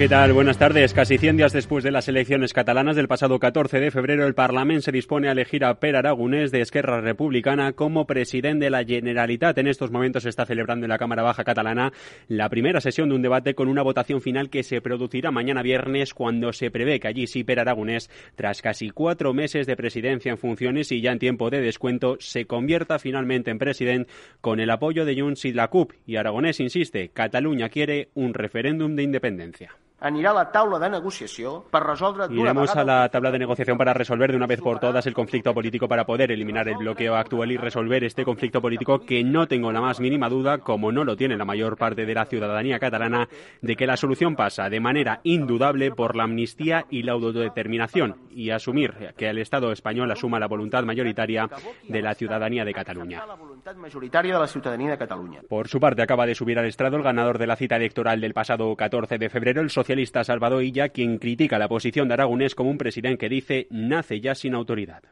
¿Qué tal? Buenas tardes. Casi 100 días después de las elecciones catalanas del pasado 14 de febrero, el Parlamento se dispone a elegir a Per Aragonés de Esquerra Republicana como presidente de la Generalitat. En estos momentos se está celebrando en la Cámara Baja catalana la primera sesión de un debate con una votación final que se producirá mañana viernes cuando se prevé que allí sí Per Aragonés, tras casi cuatro meses de presidencia en funciones y ya en tiempo de descuento, se convierta finalmente en presidente con el apoyo de Junts y la CUP. Y Aragonés insiste, Cataluña quiere un referéndum de independencia anirà a la taula de negociació per resoldre Iremos a la tabla de negociación para resolver de una vez por todas el conflicto político para poder eliminar el bloqueo actual y resolver este conflicto político que no tengo la más mínima duda, como no lo tiene la mayor parte de la ciudadanía catalana, de que la solución pasa de manera indudable por la amnistía y la autodeterminación y asumir que el Estado español asuma la voluntad mayoritaria de la ciudadanía de Cataluña. Por su parte, acaba de subir al estrado el ganador de la cita electoral del pasado 14 de febrero, el socialista Salvador Illa, quien critica la posición de Aragonés como un presidente que dice nace ya sin autoridad.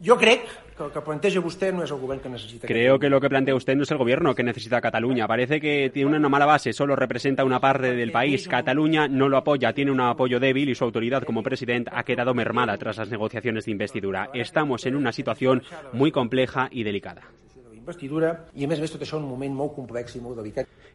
Yo creo que lo que plantea usted no es el gobierno que necesita. Creo que lo que plantea usted no es el gobierno que necesita Cataluña. Parece que tiene una mala base, solo representa una parte del país. Cataluña no lo apoya, tiene un apoyo débil y su autoridad como presidente ha quedado mermada tras las negociaciones de investidura. Estamos en una situación muy compleja y delicada.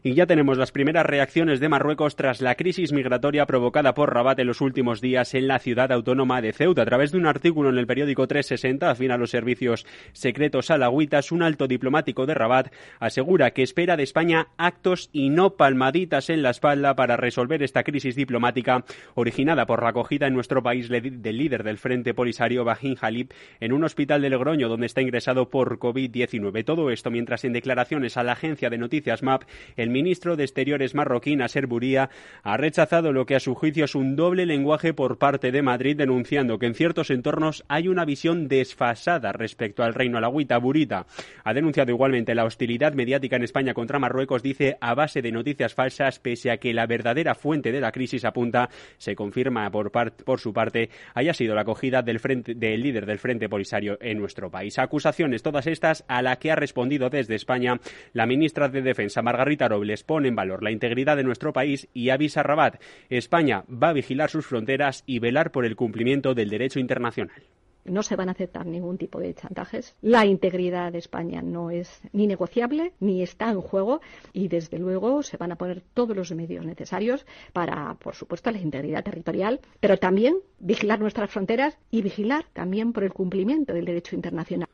Y ya tenemos las primeras reacciones de Marruecos tras la crisis migratoria provocada por Rabat en los últimos días en la ciudad autónoma de Ceuta. A través de un artículo en el periódico 360, afín a los servicios secretos alagüitas, un alto diplomático de Rabat asegura que espera de España actos y no palmaditas en la espalda para resolver esta crisis diplomática originada por la acogida en nuestro país del líder del Frente Polisario, Bahin Halib, en un hospital de Logroño donde está ingresado por COVID-19. Todo esto mientras en declaraciones a la agencia de noticias MAP, el ministro de Exteriores marroquí, Nasser Buría, ha rechazado lo que a su juicio es un doble lenguaje por parte de Madrid, denunciando que en ciertos entornos hay una visión desfasada respecto al reino alagüita. Burita ha denunciado igualmente la hostilidad mediática en España contra Marruecos, dice, a base de noticias falsas, pese a que la verdadera fuente de la crisis apunta, se confirma por, por su parte, haya sido la acogida del, frente, del líder del Frente Polisario en nuestro país. Acusaciones todas estas a la que ha respondido desde España la ministra de Defensa, Margarita Robles, les pone en valor la integridad de nuestro país y avisa a Rabat, España va a vigilar sus fronteras y velar por el cumplimiento del derecho internacional. No se van a aceptar ningún tipo de chantajes. La integridad de España no es ni negociable ni está en juego y, desde luego, se van a poner todos los medios necesarios para, por supuesto, la integridad territorial, pero también vigilar nuestras fronteras y vigilar también por el cumplimiento del derecho internacional.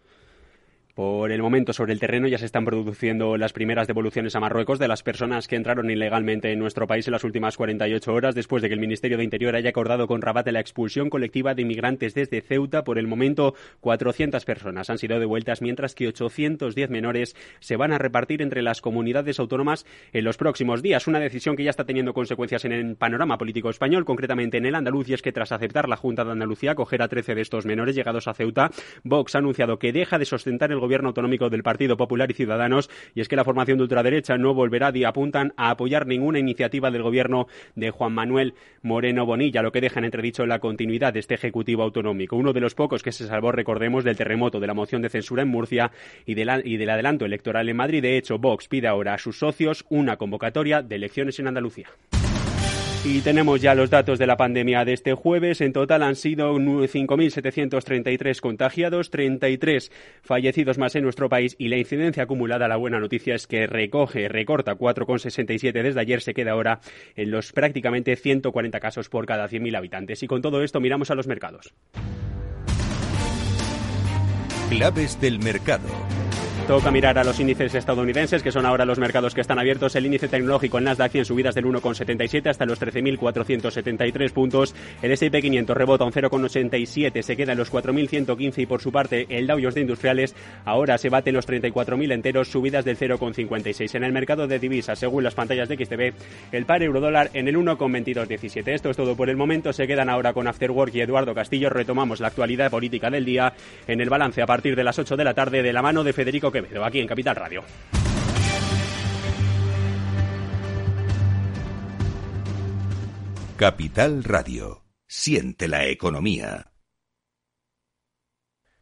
Por el momento, sobre el terreno ya se están produciendo las primeras devoluciones a Marruecos de las personas que entraron ilegalmente en nuestro país en las últimas 48 horas, después de que el Ministerio de Interior haya acordado con Rabat la expulsión colectiva de inmigrantes desde Ceuta. Por el momento, 400 personas han sido devueltas, mientras que 810 menores se van a repartir entre las comunidades autónomas en los próximos días. Una decisión que ya está teniendo consecuencias en el panorama político español, concretamente en el andaluz, y es que tras aceptar la Junta de Andalucía acoger a 13 de estos menores llegados a Ceuta, Vox ha anunciado que deja de sustentar el gobierno autonómico del Partido Popular y Ciudadanos, y es que la formación de ultraderecha no volverá y apuntan a apoyar ninguna iniciativa del gobierno de Juan Manuel Moreno Bonilla, lo que deja en entredicho la continuidad de este Ejecutivo autonómico. Uno de los pocos que se salvó, recordemos, del terremoto de la moción de censura en Murcia y, y del adelanto electoral en Madrid. De hecho, Vox pide ahora a sus socios una convocatoria de elecciones en Andalucía. Y tenemos ya los datos de la pandemia de este jueves. En total han sido 5.733 contagiados, 33 fallecidos más en nuestro país y la incidencia acumulada, la buena noticia es que recoge, recorta 4,67 desde ayer, se queda ahora en los prácticamente 140 casos por cada 100.000 habitantes. Y con todo esto miramos a los mercados. Claves del mercado. Toca mirar a los índices estadounidenses, que son ahora los mercados que están abiertos. El índice tecnológico en Nasdaq en subidas del 1,77 hasta los 13.473 puntos. El S&P 500 rebota un 0,87, se queda en los 4.115 y por su parte el Dow Jones de Industriales ahora se bate en los 34.000 enteros, subidas del 0,56. En el mercado de divisas, según las pantallas de XTB, el par euro-dólar en el 1,2217. Esto es todo por el momento. Se quedan ahora con Afterwork y Eduardo Castillo. Retomamos la actualidad política del día en el balance a partir de las 8 de la tarde de la mano de Federico Quevedo, aquí en Capital Radio. Capital Radio. Siente la economía.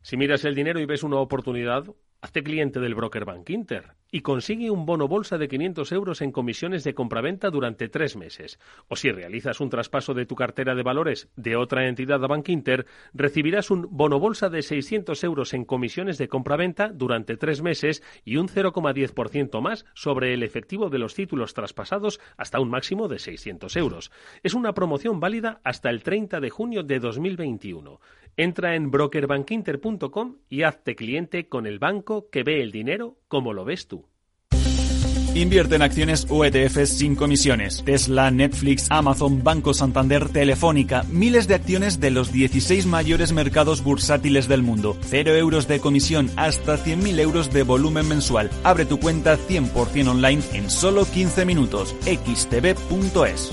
Si miras el dinero y ves una oportunidad, hazte cliente del broker Bank Inter y consigue un bono bolsa de 500 euros en comisiones de compraventa durante tres meses. O si realizas un traspaso de tu cartera de valores de otra entidad a Bank Inter, recibirás un bono bolsa de 600 euros en comisiones de compraventa durante tres meses y un 0,10% más sobre el efectivo de los títulos traspasados hasta un máximo de 600 euros. Es una promoción válida hasta el 30 de junio de 2021. Entra en brokerbankinter.com y hazte cliente con el banco que ve el dinero como lo ves tú. Invierte en acciones o ETFs sin comisiones. Tesla, Netflix, Amazon, Banco Santander, Telefónica, miles de acciones de los 16 mayores mercados bursátiles del mundo. Cero euros de comisión, hasta 100.000 euros de volumen mensual. Abre tu cuenta 100% online en solo 15 minutos. xtb.es.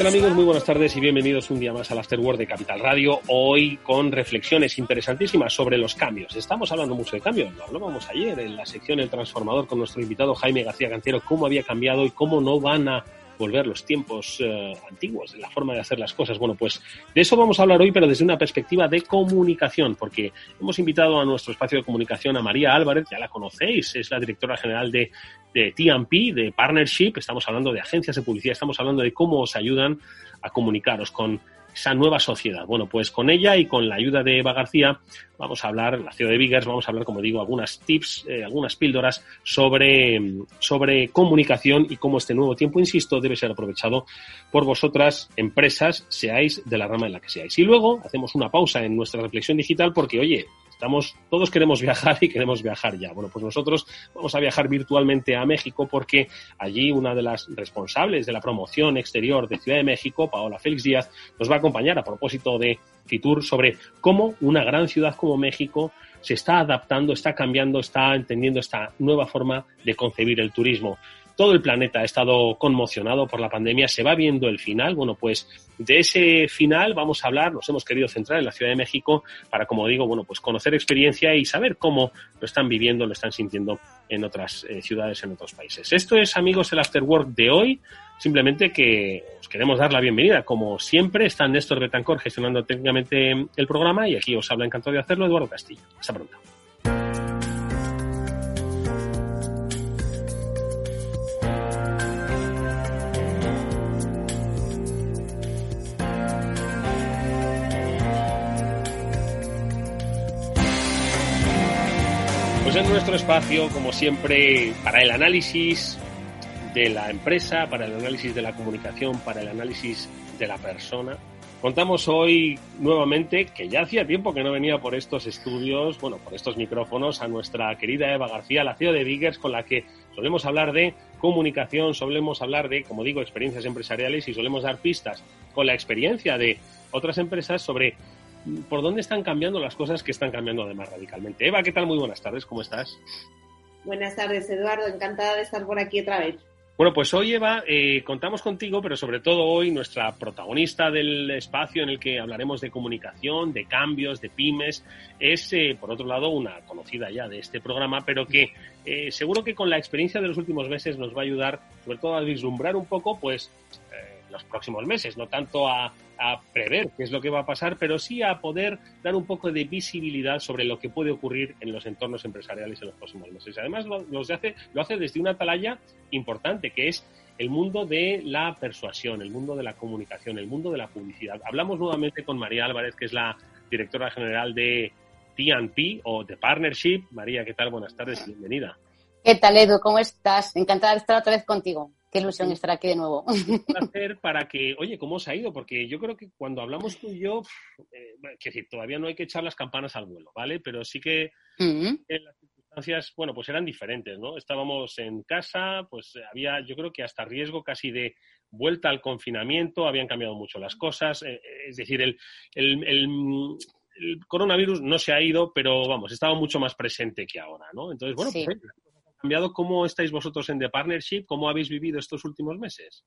Hola amigos? Muy buenas tardes y bienvenidos un día más al Afterword de Capital Radio. Hoy con reflexiones interesantísimas sobre los cambios. Estamos hablando mucho de cambios, lo hablábamos ayer en la sección El Transformador con nuestro invitado Jaime García Cantero, cómo había cambiado y cómo no van a volver los tiempos eh, antiguos, la forma de hacer las cosas. Bueno, pues de eso vamos a hablar hoy, pero desde una perspectiva de comunicación, porque hemos invitado a nuestro espacio de comunicación a María Álvarez, ya la conocéis, es la directora general de, de TMP, de Partnership, estamos hablando de agencias de publicidad, estamos hablando de cómo os ayudan a comunicaros con esa nueva sociedad. Bueno, pues con ella y con la ayuda de Eva García vamos a hablar, la CEO de Biggers, vamos a hablar, como digo, algunas tips, eh, algunas píldoras sobre, sobre comunicación y cómo este nuevo tiempo, insisto, debe ser aprovechado por vosotras, empresas, seáis de la rama en la que seáis. Y luego hacemos una pausa en nuestra reflexión digital porque, oye, Estamos, todos queremos viajar y queremos viajar ya. Bueno, pues nosotros vamos a viajar virtualmente a México porque allí una de las responsables de la promoción exterior de Ciudad de México, Paola Félix Díaz, nos va a acompañar a propósito de Fitur sobre cómo una gran ciudad como México se está adaptando, está cambiando, está entendiendo esta nueva forma de concebir el turismo todo el planeta ha estado conmocionado por la pandemia, se va viendo el final. Bueno, pues de ese final vamos a hablar, nos hemos querido centrar en la Ciudad de México para, como digo, bueno, pues conocer experiencia y saber cómo lo están viviendo, lo están sintiendo en otras eh, ciudades, en otros países. Esto es, amigos, el Afterwork de hoy. Simplemente que os queremos dar la bienvenida. Como siempre, está Néstor Betancor gestionando técnicamente el programa y aquí os habla encantado de hacerlo Eduardo Castillo. Hasta pronto. En nuestro espacio, como siempre, para el análisis de la empresa, para el análisis de la comunicación, para el análisis de la persona. Contamos hoy nuevamente, que ya hacía tiempo que no venía por estos estudios, bueno, por estos micrófonos, a nuestra querida Eva García, la CEO de Biggers, con la que solemos hablar de comunicación, solemos hablar de, como digo, experiencias empresariales y solemos dar pistas con la experiencia de otras empresas sobre por dónde están cambiando las cosas que están cambiando además radicalmente. Eva, ¿qué tal? Muy buenas tardes, ¿cómo estás? Buenas tardes, Eduardo, encantada de estar por aquí otra vez. Bueno, pues hoy, Eva, eh, contamos contigo, pero sobre todo hoy nuestra protagonista del espacio en el que hablaremos de comunicación, de cambios, de pymes, es, eh, por otro lado, una conocida ya de este programa, pero que eh, seguro que con la experiencia de los últimos meses nos va a ayudar, sobre todo a vislumbrar un poco, pues, los próximos meses, no tanto a, prever qué es lo que va a pasar, pero sí a poder dar un poco de visibilidad sobre lo que puede ocurrir en los entornos empresariales en los próximos meses. Además, lo, hace, lo hace desde una atalaya importante, que es el mundo de la persuasión, el mundo de la comunicación, el mundo de la publicidad. Hablamos nuevamente con María Álvarez, que es la directora general de TNP o de Partnership. María, ¿qué tal? Buenas tardes y bienvenida. ¿Qué tal, Edu? ¿Cómo estás? Encantada de estar otra vez contigo. Qué ilusión estar aquí de nuevo. Un placer para que, oye, ¿cómo os ha ido? Porque yo creo que cuando hablamos tú y yo, eh, decir, todavía no hay que echar las campanas al vuelo, ¿vale? Pero sí que las circunstancias, bueno, pues eran diferentes, ¿no? Estábamos en casa, pues había, yo creo que hasta riesgo casi de vuelta al confinamiento, habían cambiado mucho las cosas, eh, es decir, el, el, coronavirus no se ha ido, pero vamos, estaba mucho más presente que ahora, ¿no? Entonces, bueno, pues cambiado. ¿Cómo estáis vosotros en The Partnership? ¿Cómo habéis vivido estos últimos meses?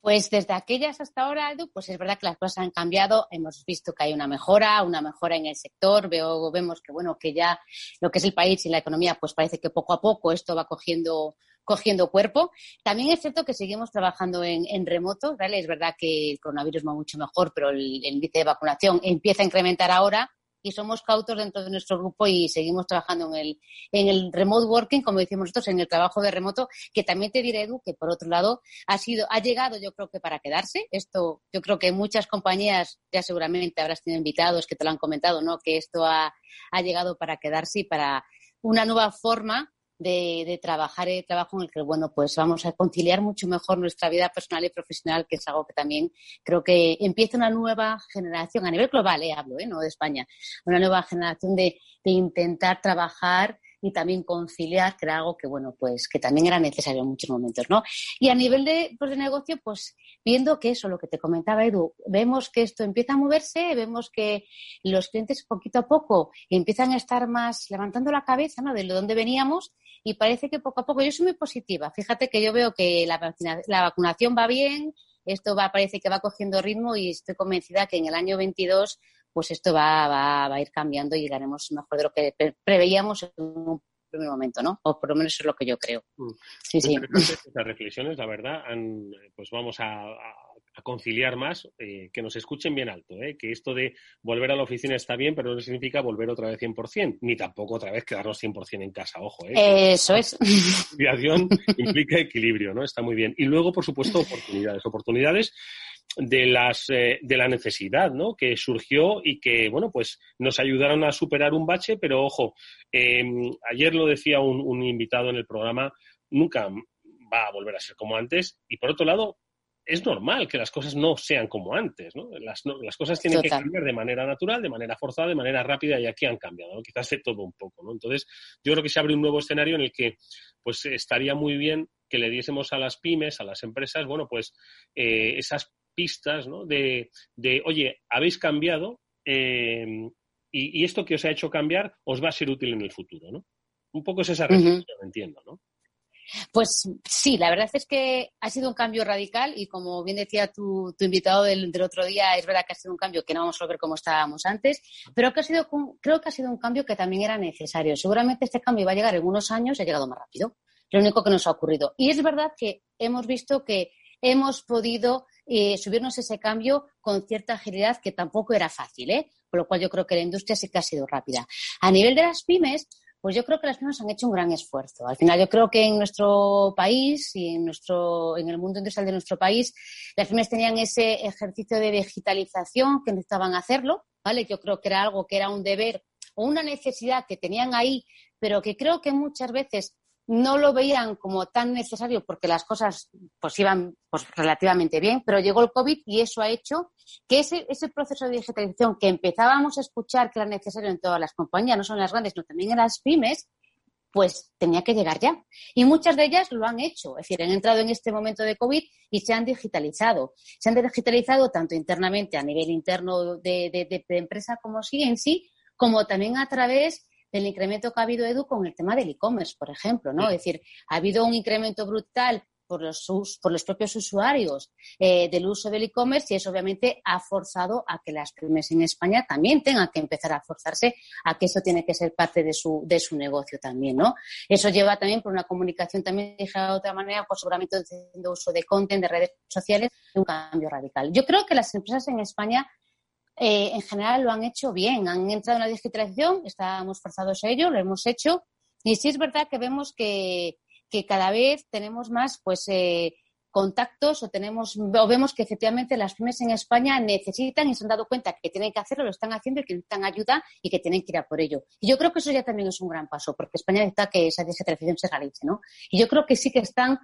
Pues desde aquellas hasta ahora, Edu, pues es verdad que las cosas han cambiado. Hemos visto que hay una mejora, una mejora en el sector. Veo, vemos que bueno, que ya lo que es el país y la economía, pues parece que poco a poco esto va cogiendo, cogiendo cuerpo. También es cierto que seguimos trabajando en, remoto, ¿vale? Es verdad que el coronavirus va mucho mejor, pero el índice de vacunación empieza a incrementar ahora y somos cautos dentro de nuestro grupo y seguimos trabajando en el, en el remote working, como decimos nosotros, en el trabajo de remoto, que también te diré, Edu, que por otro lado ha sido, ha llegado yo creo que para quedarse. Esto, yo creo que muchas compañías, ya seguramente habrás tenido invitados que te lo han comentado, ¿no? Que esto ha, ha llegado para quedarse y para una nueva forma de, trabajar el trabajo en el que, bueno, pues vamos a conciliar mucho mejor nuestra vida personal y profesional, que es algo que también creo que empieza una nueva generación, a nivel global, eh, hablo, eh, no de España, una nueva generación de, de intentar trabajar y también conciliar, que era algo que, bueno, pues que también era necesario en muchos momentos, ¿no? Y a nivel de, pues, de negocio, pues viendo que eso, lo que te comentaba Edu, vemos que esto empieza a moverse, vemos que los clientes poquito a poco empiezan a estar más levantando la cabeza, ¿no? De dónde veníamos y parece que poco a poco, yo soy muy positiva, fíjate que yo veo que la, la vacunación va bien, esto va, parece que va cogiendo ritmo y estoy convencida que en el año 22 pues esto va, va, va a ir cambiando y llegaremos mejor de lo que preveíamos en un primer momento, ¿no? O por lo menos eso es lo que yo creo. Mm. Sí, sí. Estas reflexiones, la verdad, pues vamos a, conciliar más, eh, que nos escuchen bien alto, ¿eh? que esto de volver a la oficina está bien, pero no significa volver otra vez 100%, ni tampoco otra vez quedarnos 100% en casa, ojo. ¿eh? Eso es. La implica equilibrio, ¿no? Está muy bien. Y luego, por supuesto, oportunidades. Oportunidades de, las, eh, de la necesidad ¿no? que surgió y que, bueno, pues nos ayudaron a superar un bache, pero ojo, em, ayer lo decía un, un, invitado en el programa, nunca va a volver a ser como antes y por otro lado, es normal que las cosas no sean como antes, ¿no? Las, las cosas tienen que cambiar de manera natural, de manera forzada, de manera rápida y aquí han cambiado, ¿no? Quizás de todo un poco, ¿no? Entonces, yo creo que se abre un nuevo escenario en el que, pues, estaría muy bien que le diésemos a las pymes, a las empresas, bueno, pues, eh, esas pistas ¿no? de, de, oye, habéis cambiado eh, y, esto que os ha hecho cambiar os va a ser útil en el futuro, ¿no? Un poco es esa reflexión, entiendo, ¿no? Pues sí, la verdad es que ha sido un cambio radical y como bien decía tu, tu invitado del, del, otro día, es verdad que ha sido un cambio que no vamos a ver como estábamos antes, pero que ha sido, creo que ha sido un cambio que también era necesario. Seguramente este cambio va a llegar en unos años y ha llegado más rápido. Lo único que nos ha ocurrido. Y es verdad que hemos visto que hemos podido eh, subirnos ese cambio con cierta agilidad que tampoco era fácil, ¿eh? Por lo cual yo creo que la industria sí que ha sido rápida. A nivel de las pymes, pues yo creo que las pymes han hecho un gran esfuerzo. Al final yo creo que en nuestro país y en nuestro, en el mundo industrial de nuestro país, las pymes tenían ese ejercicio de digitalización que necesitaban hacerlo, ¿vale? Yo creo que era algo que era un deber o una necesidad que tenían ahí, pero que creo que muchas veces no lo veían como tan necesario porque las cosas pues iban pues, relativamente bien, pero llegó el COVID y eso ha hecho que ese, proceso de digitalización que empezábamos a escuchar que era necesario en todas las compañías, no solo en las grandes, sino también en las pymes, pues tenía que llegar ya. Y muchas de ellas lo han hecho, es decir, han entrado en este momento de COVID y se han digitalizado. Se han digitalizado tanto internamente a nivel interno de, de empresa como sí en sí, como también a través del incremento que ha habido, Edu, con el tema del e-commerce, por ejemplo, ¿no? Es decir, ha habido un incremento brutal por los, por los propios usuarios eh, del uso del e-commerce y eso obviamente ha forzado a que las pymes en España también tengan que empezar a forzarse a que eso tiene que ser parte de su, de su negocio también, ¿no? Eso lleva también por una comunicación también de otra manera, pues seguramente haciendo uso de content, de redes sociales, un cambio radical. Yo creo que las empresas en España eh, en general lo han hecho bien. Han entrado en la digitalización, estábamos forzados a ello, lo hemos hecho. Y sí es verdad que vemos que, cada vez tenemos más, pues, eh, contactos o tenemos o vemos que efectivamente las pymes en España necesitan y se han dado cuenta que tienen que hacerlo, lo están haciendo y que necesitan ayuda y que tienen que ir a por ello. Y yo creo que eso ya también es un gran paso, porque España necesita que esa descentralización se realice, ¿no? Y yo creo que sí que están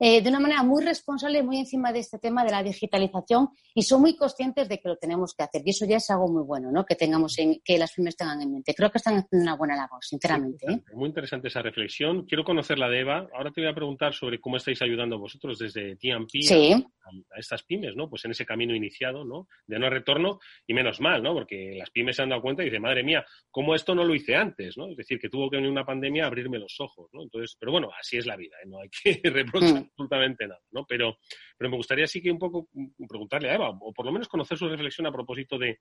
eh, de una manera muy responsable, muy encima de este tema de la digitalización y son muy conscientes de que lo tenemos que hacer. Y eso ya es algo muy bueno, ¿no? Que tengamos en, que las pymes tengan en mente. Creo que están haciendo una buena labor, sinceramente. ¿eh? Muy interesante esa reflexión. Quiero conocer la de Eva. Ahora te voy a preguntar sobre cómo estáis ayudando vosotros desde TMP a, estas pymes, ¿no? Pues en ese camino iniciado, ¿no? De no retorno y menos mal, ¿no? Porque las pymes se han dado cuenta y dicen, madre mía, ¿cómo esto no lo hice antes, ¿no? Es decir, que tuvo que venir una pandemia a abrirme los ojos, ¿no? Entonces, pero bueno, así es la vida, ¿eh? No hay que reprochar mm. Absolutamente nada, ¿no? Pero, pero me gustaría sí que un poco preguntarle a Eva, o por lo menos conocer su reflexión a propósito de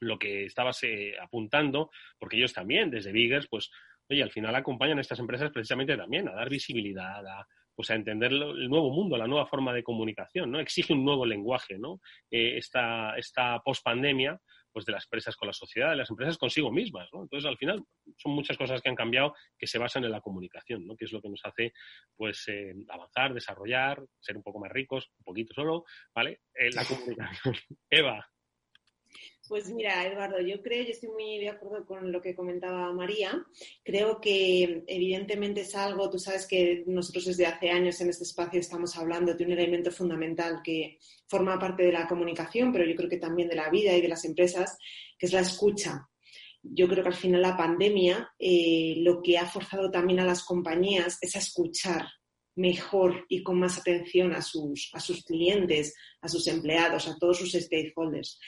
lo que estabas eh, apuntando, porque ellos también, desde Biggers, pues, oye, al final acompañan a estas empresas precisamente también a dar visibilidad, a, pues a entender el nuevo mundo, la nueva forma de comunicación, ¿no? Exige un nuevo lenguaje, ¿no? Eh, esta, esta pospandemia, pues de las empresas con la sociedad, de las empresas consigo mismas, ¿no? Entonces, al final, son muchas cosas que han cambiado que se basan en la comunicación, ¿no? Que es lo que nos hace, pues, eh, avanzar, desarrollar, ser un poco más ricos, un poquito solo, ¿vale? Eh, la comunicación. Eva. Pues mira, Eduardo, yo creo, yo estoy muy de acuerdo con lo que comentaba María. Creo que evidentemente es algo, tú sabes que nosotros desde hace años en este espacio estamos hablando de un elemento fundamental que forma parte de la comunicación, pero yo creo que también de la vida y de las empresas, que es la escucha. Yo creo que al final la pandemia eh, lo que ha forzado también a las compañías es a escuchar mejor y con más atención a sus, a sus clientes, a sus empleados, a todos sus stakeholders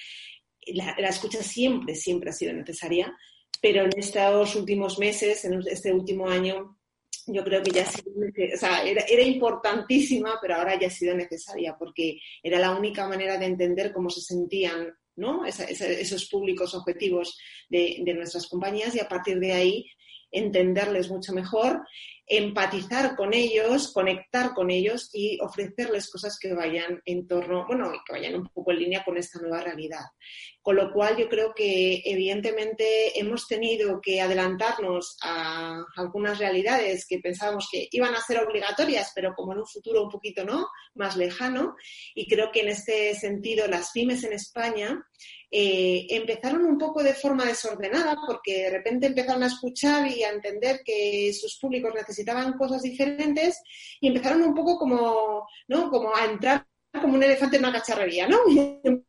la, escucha siempre, siempre ha sido necesaria, pero en estos últimos meses, en este último año, yo creo que ya ha sido, era, importantísima, pero ahora ya ha sido necesaria, porque era la única manera de entender cómo se sentían ¿no? esos públicos objetivos de, nuestras compañías y a partir de ahí entenderles mucho mejor empatizar con ellos, conectar con ellos y ofrecerles cosas que vayan en torno, bueno, que vayan un poco en línea con esta nueva realidad. Con lo cual yo creo que evidentemente hemos tenido que adelantarnos a algunas realidades que pensábamos que iban a ser obligatorias, pero como en un futuro un poquito no, más lejano. Y creo que en este sentido las pymes en España eh, empezaron un poco de forma desordenada porque de repente empezaron a escuchar y a entender que sus públicos necesitaban cosas diferentes y empezaron un poco como, ¿no? como a entrar como un elefante en una cacharrería, ¿no?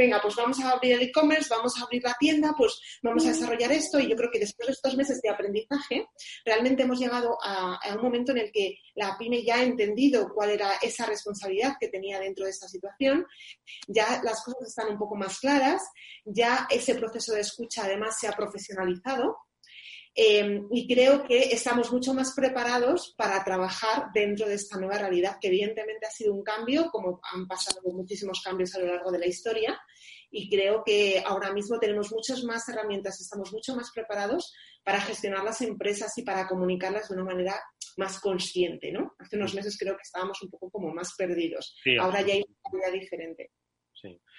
venga, pues vamos a abrir el e-commerce, vamos a abrir la tienda, pues vamos a desarrollar esto. Y yo creo que después de estos meses de aprendizaje, realmente hemos llegado a, un momento en el que la pyme ya ha entendido cuál era esa responsabilidad que tenía dentro de esta situación. Ya las cosas están un poco más claras, ya ese proceso de escucha además se ha profesionalizado Em, y creo que estamos mucho más preparados para trabajar dentro de esta nueva realidad, que evidentemente ha sido un cambio, como han pasado muchísimos cambios a lo largo de la historia, y creo que ahora mismo tenemos muchas más herramientas, estamos mucho más preparados para gestionar las empresas y para comunicarlas de una manera más consciente, ¿no? Hace unos meses creo que estábamos un poco como más perdidos. ahora ya hay una realidad diferente.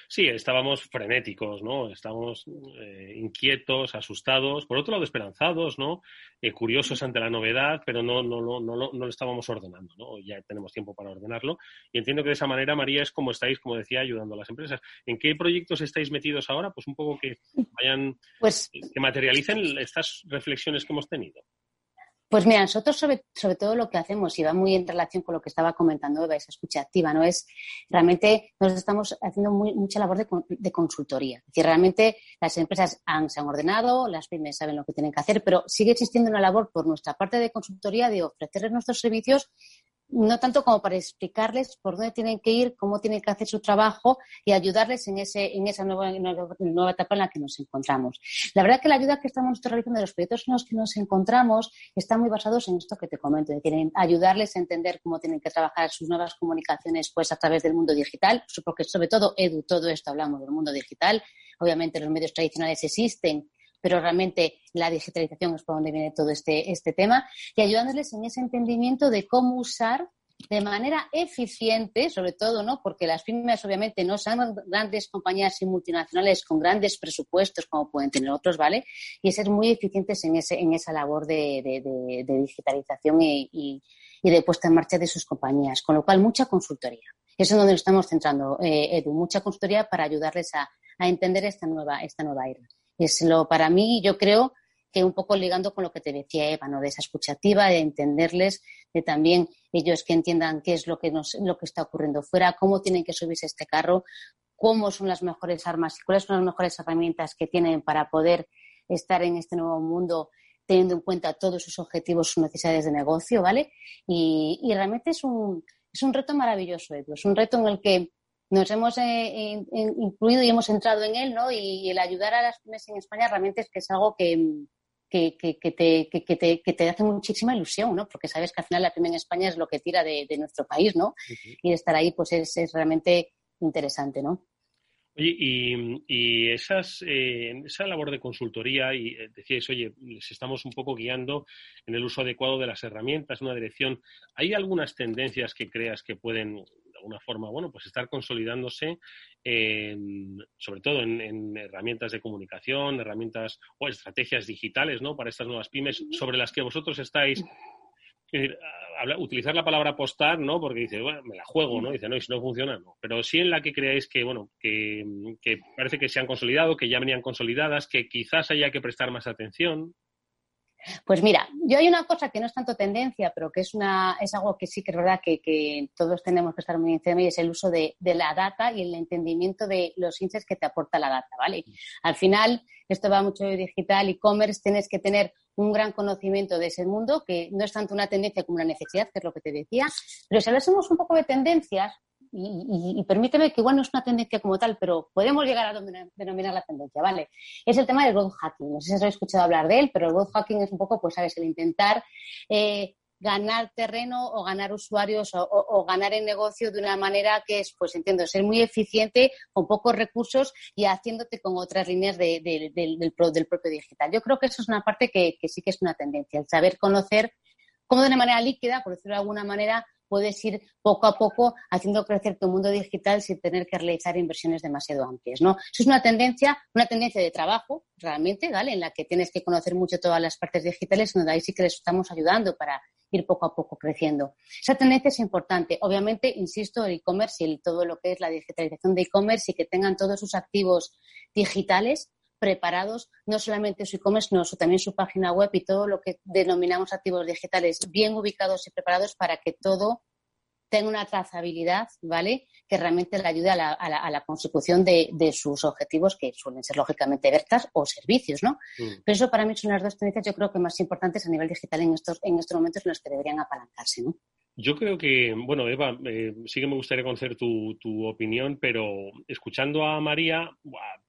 Sí. estábamos frenéticos, ¿no? Estábamos eh, inquietos, asustados, por otro lado esperanzados, ¿no? Eh, curiosos ante la novedad, pero no, no, no, no, no, lo estábamos ordenando, ¿no? Ya tenemos tiempo para ordenarlo. Y entiendo que de esa manera, María, es como estáis, como decía, ayudando a las empresas. ¿En qué proyectos estáis metidos ahora? Pues un poco que vayan, pues que materialicen estas reflexiones que hemos tenido. Pues mira, nosotros sobre, sobre, todo lo que hacemos, y va muy en relación con lo que estaba comentando Eva, esa escucha activa, ¿no? Es realmente nosotros estamos haciendo mucha labor de, consultoría. Es decir, realmente las empresas han, se han ordenado, las pymes saben lo que tienen que hacer, pero sigue existiendo una labor por nuestra parte de consultoría de ofrecerles nuestros servicios no tanto como para explicarles por dónde tienen que ir, cómo tienen que hacer su trabajo y ayudarles en, ese, en esa nueva, nueva etapa en la que nos encontramos. La verdad que la ayuda que estamos realizando de los proyectos en los que nos encontramos está muy basados en esto que te comento, decir, ayudarles a entender cómo tienen que trabajar sus nuevas comunicaciones pues a través del mundo digital, porque sobre todo, Edu, todo esto hablamos del mundo digital. Obviamente los medios tradicionales existen, pero realmente la digitalización es por donde viene todo este, este tema, y ayudándoles en ese entendimiento de cómo usar de manera eficiente, sobre todo, ¿no? Porque las pymes obviamente no son grandes compañías y multinacionales con grandes presupuestos como pueden tener otros, ¿vale? Y ser muy eficientes en, ese, en esa labor de, digitalización y, y de puesta en marcha de sus compañías, con lo cual mucha consultoría. Eso es donde nos estamos centrando, eh, Edu, mucha consultoría para ayudarles a, entender esta nueva, esta nueva era. Es lo, para mí, yo creo que un poco ligando con lo que te decía Eva, ¿no? De esa escuchativa, de entenderles, de también ellos que entiendan qué es lo que, nos, lo que está ocurriendo fuera, cómo tienen que subirse este carro, cómo son las mejores armas y cuáles son las mejores herramientas que tienen para poder estar en este nuevo mundo teniendo en cuenta todos sus objetivos, sus necesidades de negocio, ¿vale? Y, realmente es un, es un reto maravilloso, Edu. Es un reto en el que nos hemos eh, incluido y hemos entrado en él, ¿no? Y, el ayudar a las pymes en España realmente es que es algo que, que, que, te, que, te, hace muchísima ilusión, ¿no? Porque sabes que al final la pyme en España es lo que tira de, nuestro país, ¿no? Y estar ahí, pues es, es realmente interesante, ¿no? Oye, y, esas, eh, esa labor de consultoría, y eh, decíais, oye, les estamos un poco guiando en el uso adecuado de las herramientas, una dirección. ¿Hay algunas tendencias que creas que pueden, de alguna forma, bueno, pues estar consolidándose, sobre todo en, herramientas de comunicación, herramientas o estrategias digitales, ¿no? Para estas nuevas pymes, sobre las que vosotros estáis utilizar la palabra apostar, ¿no? Porque dice, bueno, me la juego, ¿no? Dice, no, y si no funciona, no. Pero sí en la que creáis que, bueno, que, que parece que se han consolidado, que ya venían consolidadas, que quizás haya que prestar más atención. Pues mira, yo hay una cosa que no es tanto tendencia, pero que es, una, es algo que sí que es verdad que, todos tenemos que estar muy encima y es el uso de, la data y el entendimiento de los índices que te aporta la data, ¿vale? Al final, esto va mucho de digital, e-commerce, tienes que tener un gran conocimiento de ese mundo, que no es tanto una tendencia como una necesidad, que es lo que te decía, pero si hablásemos un poco de tendencias, y, permíteme que igual no es una tendencia como tal, pero podemos llegar a denominar la tendencia, ¿vale? Es el tema del growth hacking. No sé si has escuchado hablar de él, pero el growth hacking es un poco, pues, sabes, el intentar eh, ganar terreno o ganar usuarios o, ganar el negocio de una manera que es, pues entiendo, ser muy eficiente con pocos recursos y haciéndote con otras líneas del, propio digital. Yo creo que eso es una parte que, que sí que es una tendencia, el saber conocer cómo de una manera líquida, por decirlo de alguna manera, puedes ir poco a poco haciendo crecer tu mundo digital sin tener que realizar inversiones demasiado amplias, ¿no? Eso es una tendencia, una tendencia de trabajo, realmente, ¿vale? En la que tienes que conocer mucho todas las partes digitales, donde ahí sí que les estamos ayudando para ir poco a poco creciendo. Esa tendencia es importante. Obviamente, insisto, el e-commerce y todo lo que es la digitalización de e-commerce y que tengan todos sus activos digitales preparados, no solamente su e-commerce, sino también su página web y todo lo que denominamos activos digitales bien ubicados y preparados para que todo tenga una trazabilidad, ¿vale? Que realmente le ayude a la, consecución de, sus objetivos, que suelen ser lógicamente ventas o servicios, ¿no? Mm. Pero eso para mí son las dos tendencias, yo creo que más importantes a nivel digital en estos, en estos momentos en los que deberían apalancarse, ¿no? Yo creo que, bueno, Eva, eh, sí que me gustaría conocer tu, opinión, pero escuchando a María,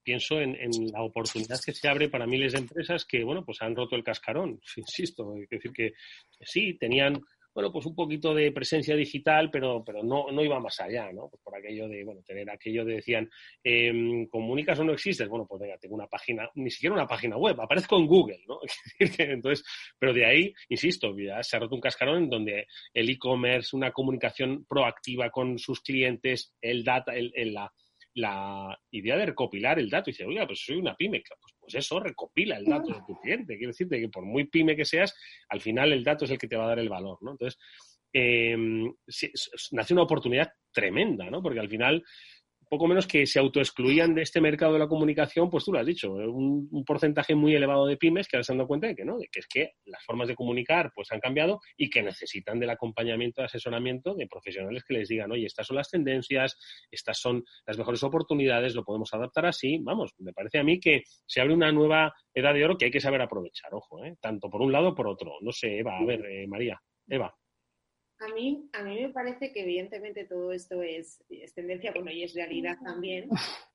pienso en, la oportunidad que se abre para miles de empresas que, bueno, pues han roto el cascarón, insisto. Es decir, que sí, tenían bueno, pues un poquito de presencia digital, pero, pero no, no iba más allá, ¿no? Pues por aquello de, bueno, tener aquello de decían, eh, ¿comunicas o no existes? Bueno, pues venga, tengo una página, ni siquiera una página web, aparezco en Google, ¿no? Entonces, pero de ahí, insisto, ya se ha roto un cascarón en donde el e-commerce, una comunicación proactiva con sus clientes, el data, el, la, la idea de recopilar el dato y dice, oiga, pues soy una pyme, pues, pues, eso, recopila el dato de tu cliente. Quiero decirte que por muy pyme que seas, al final el dato es el que te va a dar el valor, ¿no? Entonces, eh, nace una oportunidad tremenda, ¿no? Porque al final poco menos que se autoexcluían de este mercado de la comunicación, pues tú lo has dicho, un, porcentaje muy elevado de pymes que ahora se han dado cuenta de que no, de que es que las formas de comunicar pues han cambiado y que necesitan del acompañamiento, de asesoramiento de profesionales que les digan, oye, estas son las tendencias, estas son las mejores oportunidades, lo podemos adaptar así. Vamos, me parece a mí que se abre una nueva edad de oro que hay que saber aprovechar, ojo, ¿eh? tanto por un lado como por otro. No sé, Eva, a ver, eh, María, Eva. A mí, a mí me parece que evidentemente todo esto es, tendencia, bueno, y es realidad también,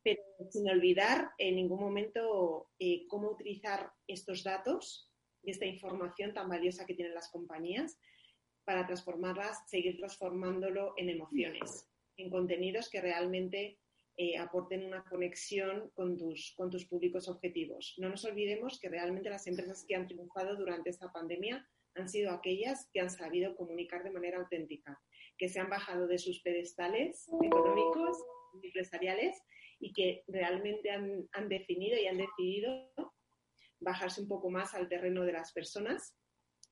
pero sin olvidar en ningún momento eh, cómo utilizar estos datos y esta información tan valiosa que tienen las compañías para transformarlas, seguir transformándolo en emociones, en contenidos que realmente eh, aporten una conexión con tus, con tus públicos objetivos. No nos olvidemos que realmente las empresas que han triunfado durante esta pandemia han sido aquellas que han sabido comunicar de manera auténtica, que se han bajado de sus pedestales económicos, empresariales y que realmente han, han definido y han decidido bajarse un poco más al terreno de las personas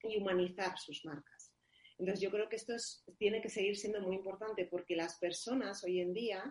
y humanizar sus marcas. Entonces yo creo que esto tiene que seguir siendo muy importante porque las personas hoy en día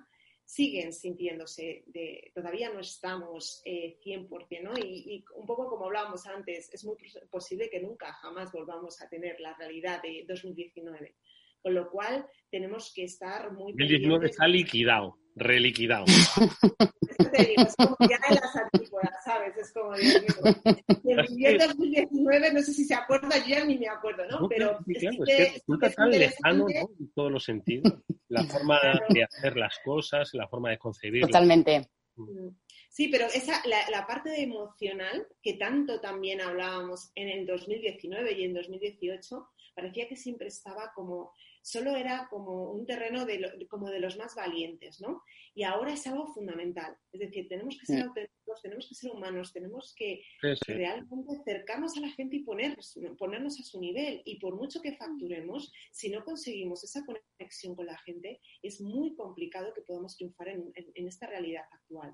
siguen sintiéndose de, todavía no estamos 100%, eh, ¿no? Y, y, un poco como hablábamos antes, es muy posible que nunca jamás volvamos a tener la realidad de 2019. Con lo cual tenemos que estar muy... El 19 está liquidado, reliquidado. es como ya en las antípodas, ¿sabes? Es como, mío. el 2019, no sé si se acuerda, yo ya ni me acuerdo, ¿no? Pero sí, claro, es que, es que tan lejano, ¿no? En todos los sentidos. La forma de hacer las cosas, la forma de concebir. Totalmente. Mm. Sí, pero esa, la, la, parte emocional, que tanto también hablábamos en el 2019 y en 2018, parecía que siempre estaba como solo era como un terreno de, como de los más valientes, ¿no? Y ahora es algo fundamental. Es decir, tenemos que ser auténticos, tenemos que ser humanos, tenemos que realmente acercarnos a la gente y ponernos a su nivel. Y por mucho que facturemos, si no conseguimos esa conexión con la gente, es muy complicado que podamos triunfar en, esta realidad actual.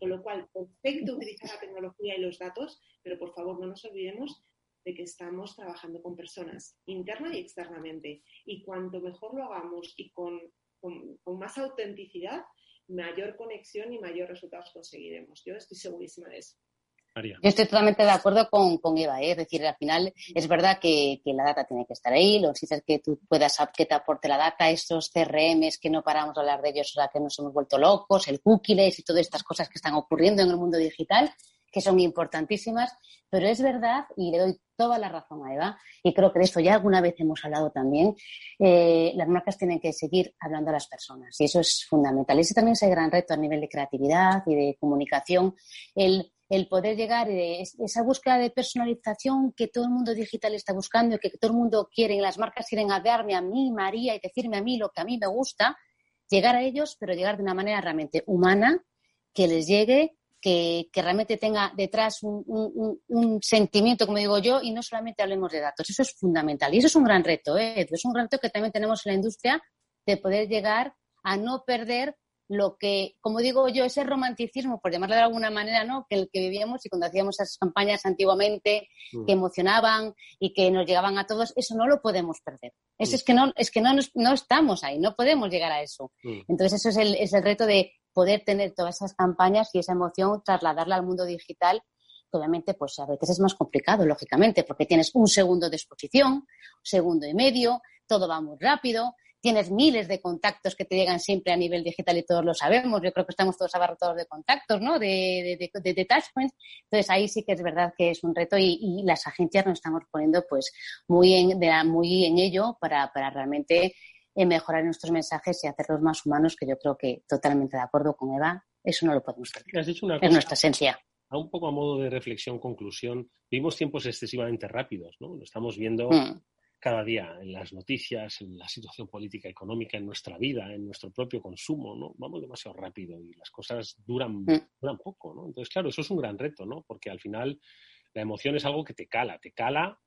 Con lo cual, perfecto utilizar la tecnología y los datos, pero por favor no nos olvidemos de que estamos trabajando con personas, interna y externamente. Y cuanto mejor lo hagamos y con, con, más autenticidad, mayor conexión y mayor resultados conseguiremos. Yo estoy segurísima de eso. Yo estoy totalmente de acuerdo con, con Eva, ¿eh? es decir, al final es verdad que, que, la data tiene que estar ahí, los dices que tú puedas que te aporte la data, estos CRMs que no paramos de hablar de ellos, o sea, que nos hemos vuelto locos, el cookies y todas estas cosas que están ocurriendo en el mundo digital, que son importantísimas, pero es verdad, y le doy toda la razón a Eva, y creo que de esto ya alguna vez hemos hablado también, eh, las marcas tienen que seguir hablando a las personas, y eso es fundamental. Ese también es el gran reto a nivel de creatividad y de comunicación, el, el poder llegar, eh, esa búsqueda de personalización que todo el mundo digital está buscando, que todo el mundo quiere, y las marcas quieren hablarme a mí, María, y decirme a mí lo que a mí me gusta, llegar a ellos, pero llegar de una manera realmente humana, que les llegue que, realmente tenga detrás un, sentimiento, como digo yo, y no solamente hablemos de datos. Eso es fundamental. Y eso es un gran reto, ¿eh? Es un reto que también tenemos en la industria de poder llegar a no perder lo que, como digo yo, ese romanticismo, por llamarlo de alguna manera, ¿no? Que el que vivíamos y cuando hacíamos esas campañas antiguamente que mm. emocionaban y que nos llegaban a todos, eso no lo podemos perder. Eso mm. es que no, es que no, no estamos ahí, no podemos llegar a eso. Mm. Entonces, eso es el, es el reto de poder tener todas esas campañas y esa emoción, trasladarla al mundo digital, que obviamente pues a veces es más complicado, lógicamente, porque tienes un segundo de exposición, un segundo y medio, todo va muy rápido, tienes miles de contactos que te llegan siempre a nivel digital y todos lo sabemos. Yo creo que estamos todos abarrotados de contactos, ¿no? De, de, de, touchpoints. Entonces ahí sí que es verdad que es un reto y, las agencias nos estamos poniendo pues muy en, muy en ello para, para realmente en mejorar nuestros mensajes y hacerlos más humanos, que yo creo que totalmente de acuerdo con Eva, eso no lo podemos hacer. es nuestra esencia. A un poco a modo de reflexión, conclusión, vivimos tiempos excesivamente rápidos, ¿no? Lo estamos viendo mm. Cada día en las noticias, en la situación política, económica, en nuestra vida, en nuestro propio consumo, ¿no? Vamos demasiado rápido y las cosas duran, mm. duran poco, ¿no? Entonces, claro, eso es un gran reto, ¿no? Porque al final la emoción es algo que te cala, te cala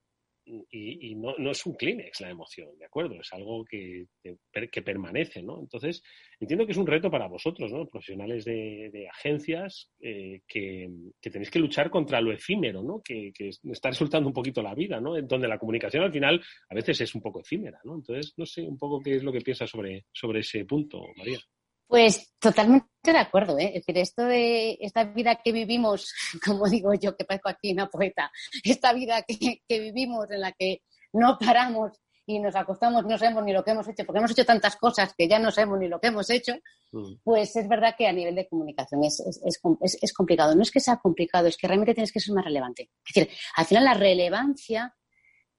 y, no, no, es un Kleenex la emoción, ¿de acuerdo? Es algo que, que, permanece, ¿no? Entonces, entiendo que es un reto para vosotros, ¿no? Profesionales de, agencias eh, que, tenéis que luchar contra lo efímero, ¿no? Que, está resultando un poquito la vida, ¿no? Donde la comunicación al final a veces es un poco efímera, ¿no? Entonces, no sé un poco qué es lo que piensas sobre, sobre ese punto, María. Pues totalmente de acuerdo, ¿eh? Es decir, esto de esta vida que vivimos, como digo yo, que parezco aquí una poeta, esta vida que, vivimos en la que no paramos y nos acostamos, no sabemos ni lo que hemos hecho, porque hemos hecho tantas cosas que ya no sabemos ni lo que hemos hecho, mm. pues es verdad que a nivel de comunicación es, es, complicado. No es que sea complicado, es que realmente tienes que ser más relevante. Es decir, al final la relevancia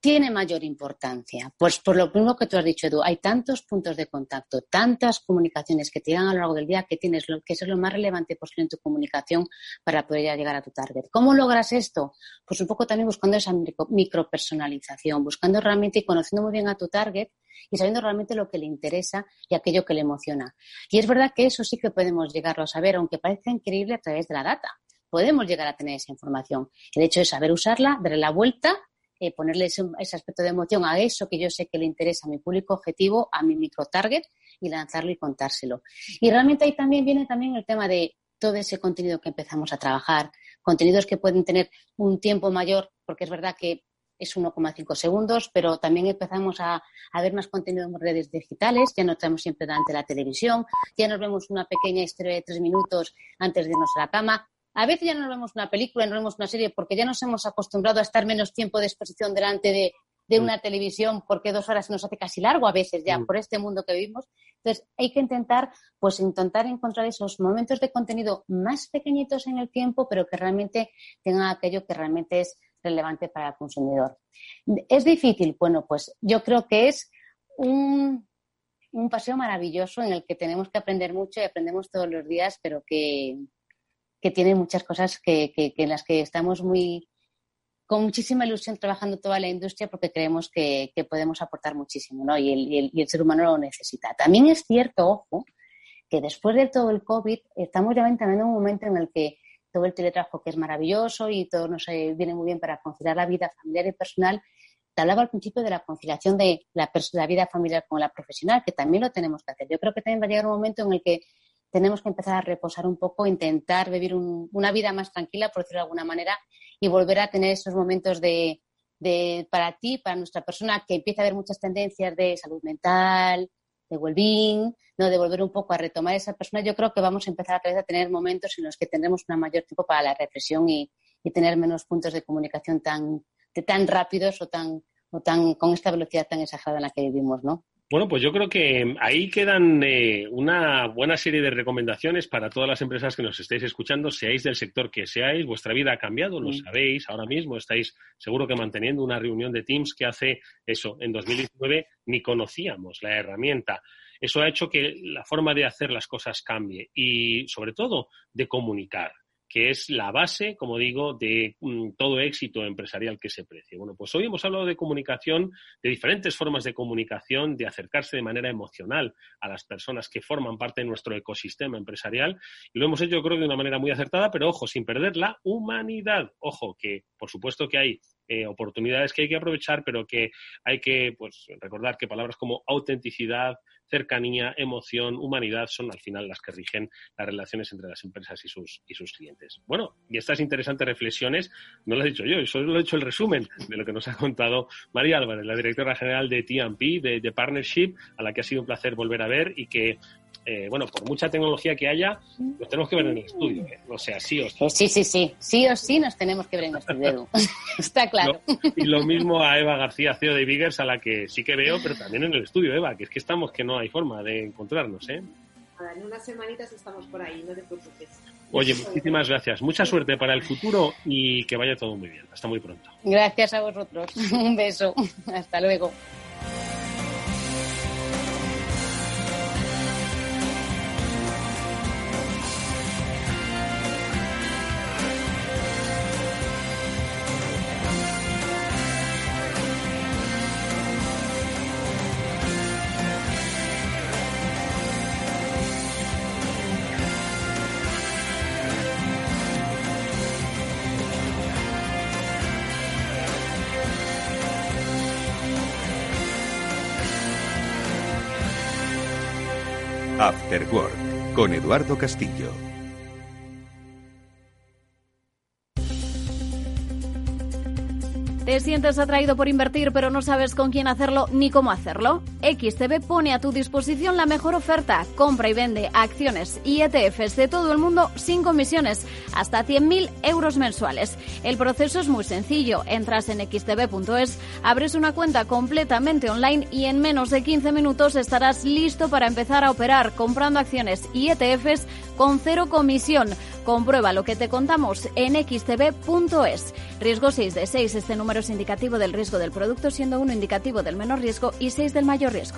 tiene mayor importancia. Pues por lo mismo que tú has dicho, Edu, hay tantos puntos de contacto, tantas comunicaciones que te llegan a lo largo del día que tienes que ser lo más relevante posible en tu comunicación para poder llegar a tu target. ¿Cómo logras esto? Pues un poco también buscando esa micropersonalización, buscando realmente y conociendo muy bien a tu target y sabiendo realmente lo que le interesa y aquello que le emociona. Y es verdad que eso sí que podemos llegarlo a saber, aunque parezca increíble a través de la data. Podemos llegar a tener esa información. El hecho de saber usarla, darle la vuelta eh, ponerle ese, aspecto de emoción a eso que yo sé que le interesa a mi público objetivo, a mi micro target y lanzarlo y contárselo. Y realmente ahí también viene también el tema de todo ese contenido que empezamos a trabajar, contenidos que pueden tener un tiempo mayor, porque es verdad que es 1,5 segundos, pero también empezamos a, ver más contenido en redes digitales, ya no estamos siempre delante de la televisión, ya nos vemos una pequeña historia de tres minutos antes de irnos a la cama. A veces ya no vemos una película, no vemos una serie, porque ya nos hemos acostumbrado a estar menos tiempo de exposición delante de, de mm. una televisión porque dos horas nos hace casi largo a veces ya mm. por este mundo que vivimos. Entonces hay que intentar, pues intentar encontrar esos momentos de contenido más pequeñitos en el tiempo, pero que realmente tengan aquello que realmente es relevante para el consumidor. ¿Es difícil? Bueno, pues yo creo que es un, un paseo maravilloso en el que tenemos que aprender mucho y aprendemos todos los días, pero que, que tiene muchas cosas que, en las que estamos muy, con muchísima ilusión trabajando toda la industria porque creemos que, podemos aportar muchísimo ¿no? y, el, ser humano lo necesita. También es cierto, ojo, que después de todo el COVID estamos ya en un momento en el que todo el teletrabajo que es maravilloso y todo nos viene muy bien para conciliar la vida familiar y personal. Te hablaba al principio de la conciliación de la, la vida familiar con la profesional, que también lo tenemos que hacer. Yo creo que también va a llegar un momento en el que tenemos que empezar a reposar un poco, intentar vivir una vida más tranquila, por decirlo de alguna manera, y volver a tener esos momentos de, para ti, para nuestra persona, que empieza a haber muchas tendencias de salud mental, de well-being, ¿no? de volver un poco a retomar esa persona, yo creo que vamos a empezar a, través a tener momentos en los que tendremos un mayor tiempo para la reflexión y, tener menos puntos de comunicación tan, tan rápidos o tan, o tan con esta velocidad tan exagerada en la que vivimos, ¿no? Bueno, pues yo creo que ahí quedan eh, una buena serie de recomendaciones para todas las empresas que nos estéis escuchando, seáis del sector que seáis, vuestra vida ha cambiado, lo sabéis, ahora mismo estáis seguro que manteniendo una reunión de Teams que hace eso, en 2019 ni conocíamos la herramienta. Eso ha hecho que la forma de hacer las cosas cambie y sobre todo de comunicar que es la base, como digo, de mm, todo éxito empresarial que se precie. Bueno, pues hoy hemos hablado de comunicación, de diferentes formas de comunicación, de acercarse de manera emocional a las personas que forman parte de nuestro ecosistema empresarial y lo hemos hecho yo creo de una manera muy acertada, pero ojo, sin perder la humanidad. Ojo, que por supuesto que hay eh, oportunidades que hay que aprovechar, pero que hay que pues, recordar que palabras como autenticidad, cercanía, emoción, humanidad son al final las que rigen las relaciones entre las empresas y sus, y sus clientes. Bueno, y estas interesantes reflexiones no las he dicho yo, solo he hecho el resumen de lo que nos ha contado María Álvarez, la directora general de TMP, de, de Partnership, a la que ha sido un placer volver a ver y que eh, bueno, por mucha tecnología que haya, nos tenemos que ver en el estudio. ¿eh? O sea, sí o sí. Sí, sí, sí. Sí o sí nos tenemos que ver en el estudio. Está claro. y lo mismo a Eva García, CEO de Biggers, a la que sí que veo, pero también en el estudio, Eva, que es que estamos que no hay forma de encontrarnos, ¿eh? En unas semanitas estamos por ahí, no te preocupes. Oye, muchísimas gracias. Mucha suerte para el futuro y que vaya todo muy bien. Hasta muy pronto. Gracias a vosotros. Un beso. Hasta luego. Eduardo Castillo. ¿Te sientes atraído por invertir pero no sabes con quién hacerlo ni cómo hacerlo? XTB pone a tu disposición la mejor oferta. Compra y vende acciones y ETFs de todo el mundo sin comisiones, hasta 100.000 euros mensuales. El proceso es muy sencillo. Entras en xtb.es, abres una cuenta completamente online y en menos de 15 minutos estarás listo para empezar a operar comprando acciones y ETFs con cero comisión. Comprueba lo que te contamos en xtb.es. Riesgo 6 de 6. Este número es indicativo del riesgo del producto, siendo uno indicativo del menor riesgo y 6 del mayor riesgo.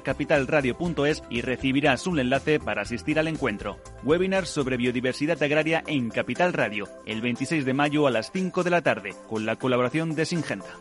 capitalradio.es y recibirás un enlace para asistir al encuentro. Webinar sobre biodiversidad agraria en Capital Radio, el 26 de mayo a las 5 de la tarde, con la colaboración de Singenta.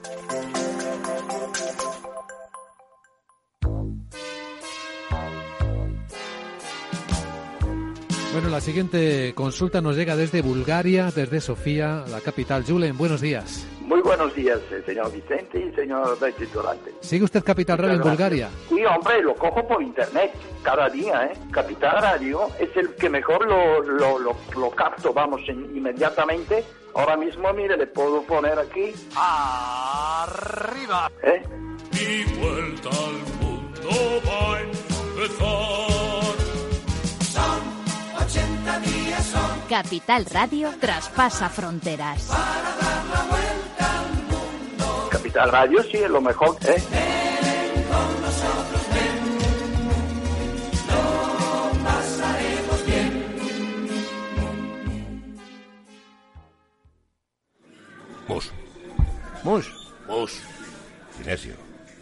Bueno, la siguiente consulta nos llega desde Bulgaria, desde Sofía, la capital. Julen, buenos días. Muy buenos días, eh, señor Vicente y señor Durante. ¿Sigue usted Capital Radio en Bulgaria? Sí, hombre, lo cojo por internet cada día, ¿eh? Capital Radio es el que mejor lo, lo, lo, capto, vamos, inmediatamente. Ahora mismo, mire, le puedo poner aquí. ¡Arriba! ¿Eh? Y vuelta al mundo va a empezar. Capital Radio traspasa fronteras. Capital Radio sí es lo mejor, ¿eh? Mus. Mus. Mus. Sinesio.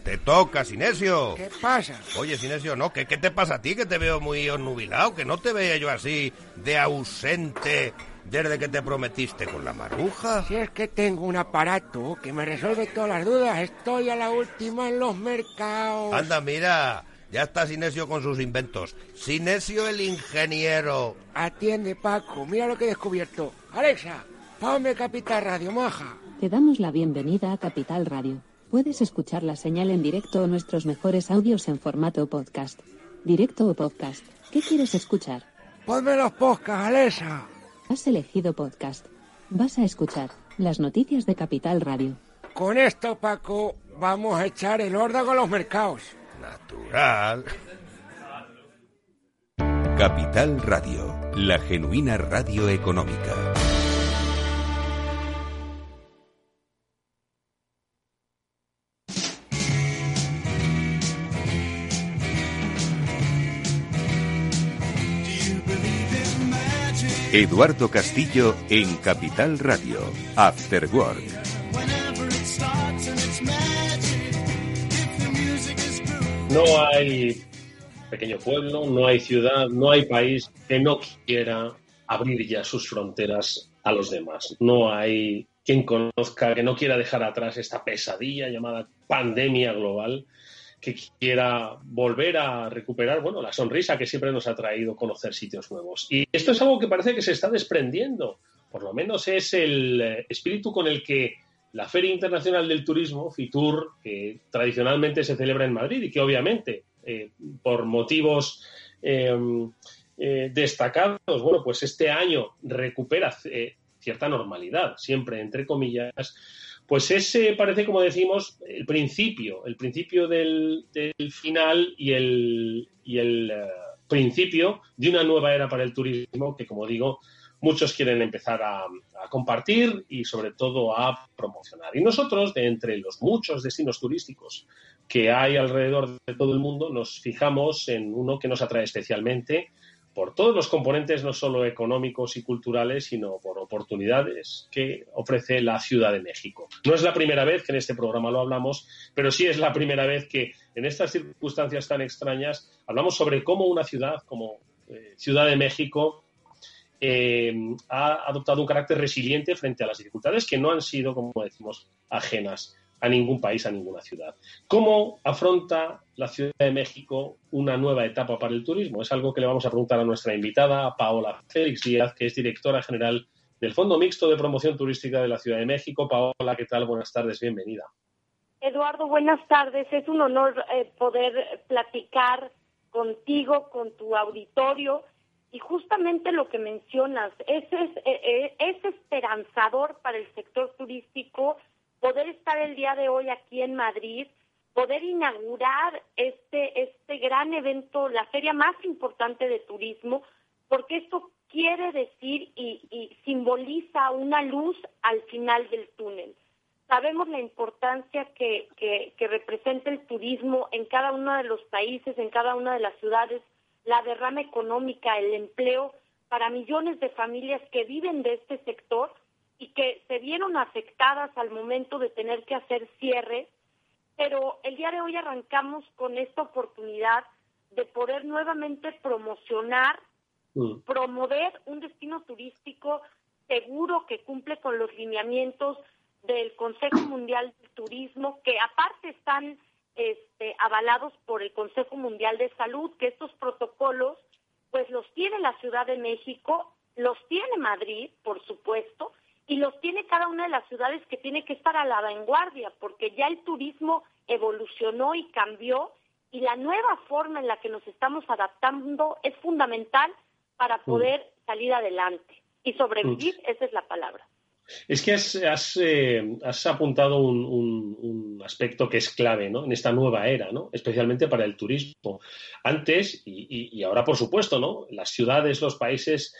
Te toca, Sinesio. ¿Qué pasa? Oye, Sinesio, no, ¿qué, ¿qué te pasa a ti? Que te veo muy onnubilado, que no te veía yo así de ausente desde que te prometiste con la maruja. Si es que tengo un aparato que me resuelve todas las dudas, estoy a la última en los mercados. Anda, mira, ya está Sinesio con sus inventos. Sinesio el ingeniero. Atiende, Paco, mira lo que he descubierto. Alexa, ponme Capital Radio, maja. Te damos la bienvenida a Capital Radio. Puedes escuchar la señal en directo o nuestros mejores audios en formato podcast. Directo o podcast. ¿Qué quieres escuchar? Ponme los podcasts, Alexa. Has elegido podcast. Vas a escuchar las noticias de Capital Radio. Con esto, Paco, vamos a echar el orden con los mercados. Natural. Capital Radio, la genuina radio económica. Eduardo Castillo en Capital Radio, After Work. No hay pequeño pueblo, no hay ciudad, no hay país que no quiera abrir ya sus fronteras a los demás. No hay quien conozca, que no quiera dejar atrás esta pesadilla llamada pandemia global que quiera volver a recuperar, bueno, la sonrisa que siempre nos ha traído conocer sitios nuevos. Y esto es algo que parece que se está desprendiendo, por lo menos es el eh, espíritu con el que la Feria Internacional del Turismo, FITUR, que tradicionalmente se celebra en Madrid y que obviamente eh, por motivos em, eh, destacados, bueno, pues este año recupera cierta normalidad, siempre entre comillas, pues ese parece, como decimos, el principio, el principio del, final y el, y el eh, principio de una nueva era para el turismo que, como digo, muchos quieren empezar a, a, compartir y sobre todo a promocionar. Y nosotros, de entre los muchos destinos turísticos que hay alrededor de todo el mundo, nos fijamos en uno que nos atrae especialmente por todos los componentes, no solo económicos y culturales, sino por oportunidades que ofrece la Ciudad de México. No es la primera vez que en este programa lo hablamos, pero sí es la primera vez que en estas circunstancias tan extrañas hablamos sobre cómo una ciudad como eh, Ciudad de México eh, ha adoptado un carácter resiliente frente a las dificultades que no han sido, como decimos, ajenas a ningún país, a ninguna ciudad. ¿Cómo afronta la Ciudad de México una nueva etapa para el turismo? Es algo que le vamos a preguntar a nuestra invitada, Paola Félix Díaz, que es directora general del Fondo Mixto de Promoción Turística de la Ciudad de México. Paola, ¿qué tal? Buenas tardes, bienvenida. Eduardo, buenas tardes. Es un honor eh, poder platicar contigo, con tu auditorio. Y justamente lo que mencionas, es, es, eh, eh, es esperanzador para el sector turístico poder estar el día de hoy aquí en Madrid, poder inaugurar este, este gran evento, la feria más importante de turismo, porque esto quiere decir y, simboliza una luz al final del túnel. Sabemos la importancia que, que, que representa el turismo en cada uno de los países, en cada una de las ciudades, la derrama económica, el empleo para millones de familias que viven de este sector y que se vieron afectadas al momento de tener que hacer cierre, pero el día de hoy arrancamos con esta oportunidad de poder nuevamente promocionar, Mm. promover un destino turístico seguro que cumple con los lineamientos del Consejo Mundial del Turismo, que aparte están este, avalados por el Consejo Mundial de Salud, que estos protocolos pues los tiene la Ciudad de México, los tiene Madrid, por supuesto, y los tiene cada una de las ciudades que tiene que estar a la vanguardia, porque ya el turismo evolucionó y cambió, y la nueva forma en la que nos estamos adaptando es fundamental para poder salir adelante y sobrevivir, esa es la palabra. Es que has, has, eh, has apuntado un, un- un aspecto que es clave ¿no? en esta nueva era, ¿no? especialmente para el turismo. Antes, y, y- y ahora por supuesto, ¿no? las ciudades, los países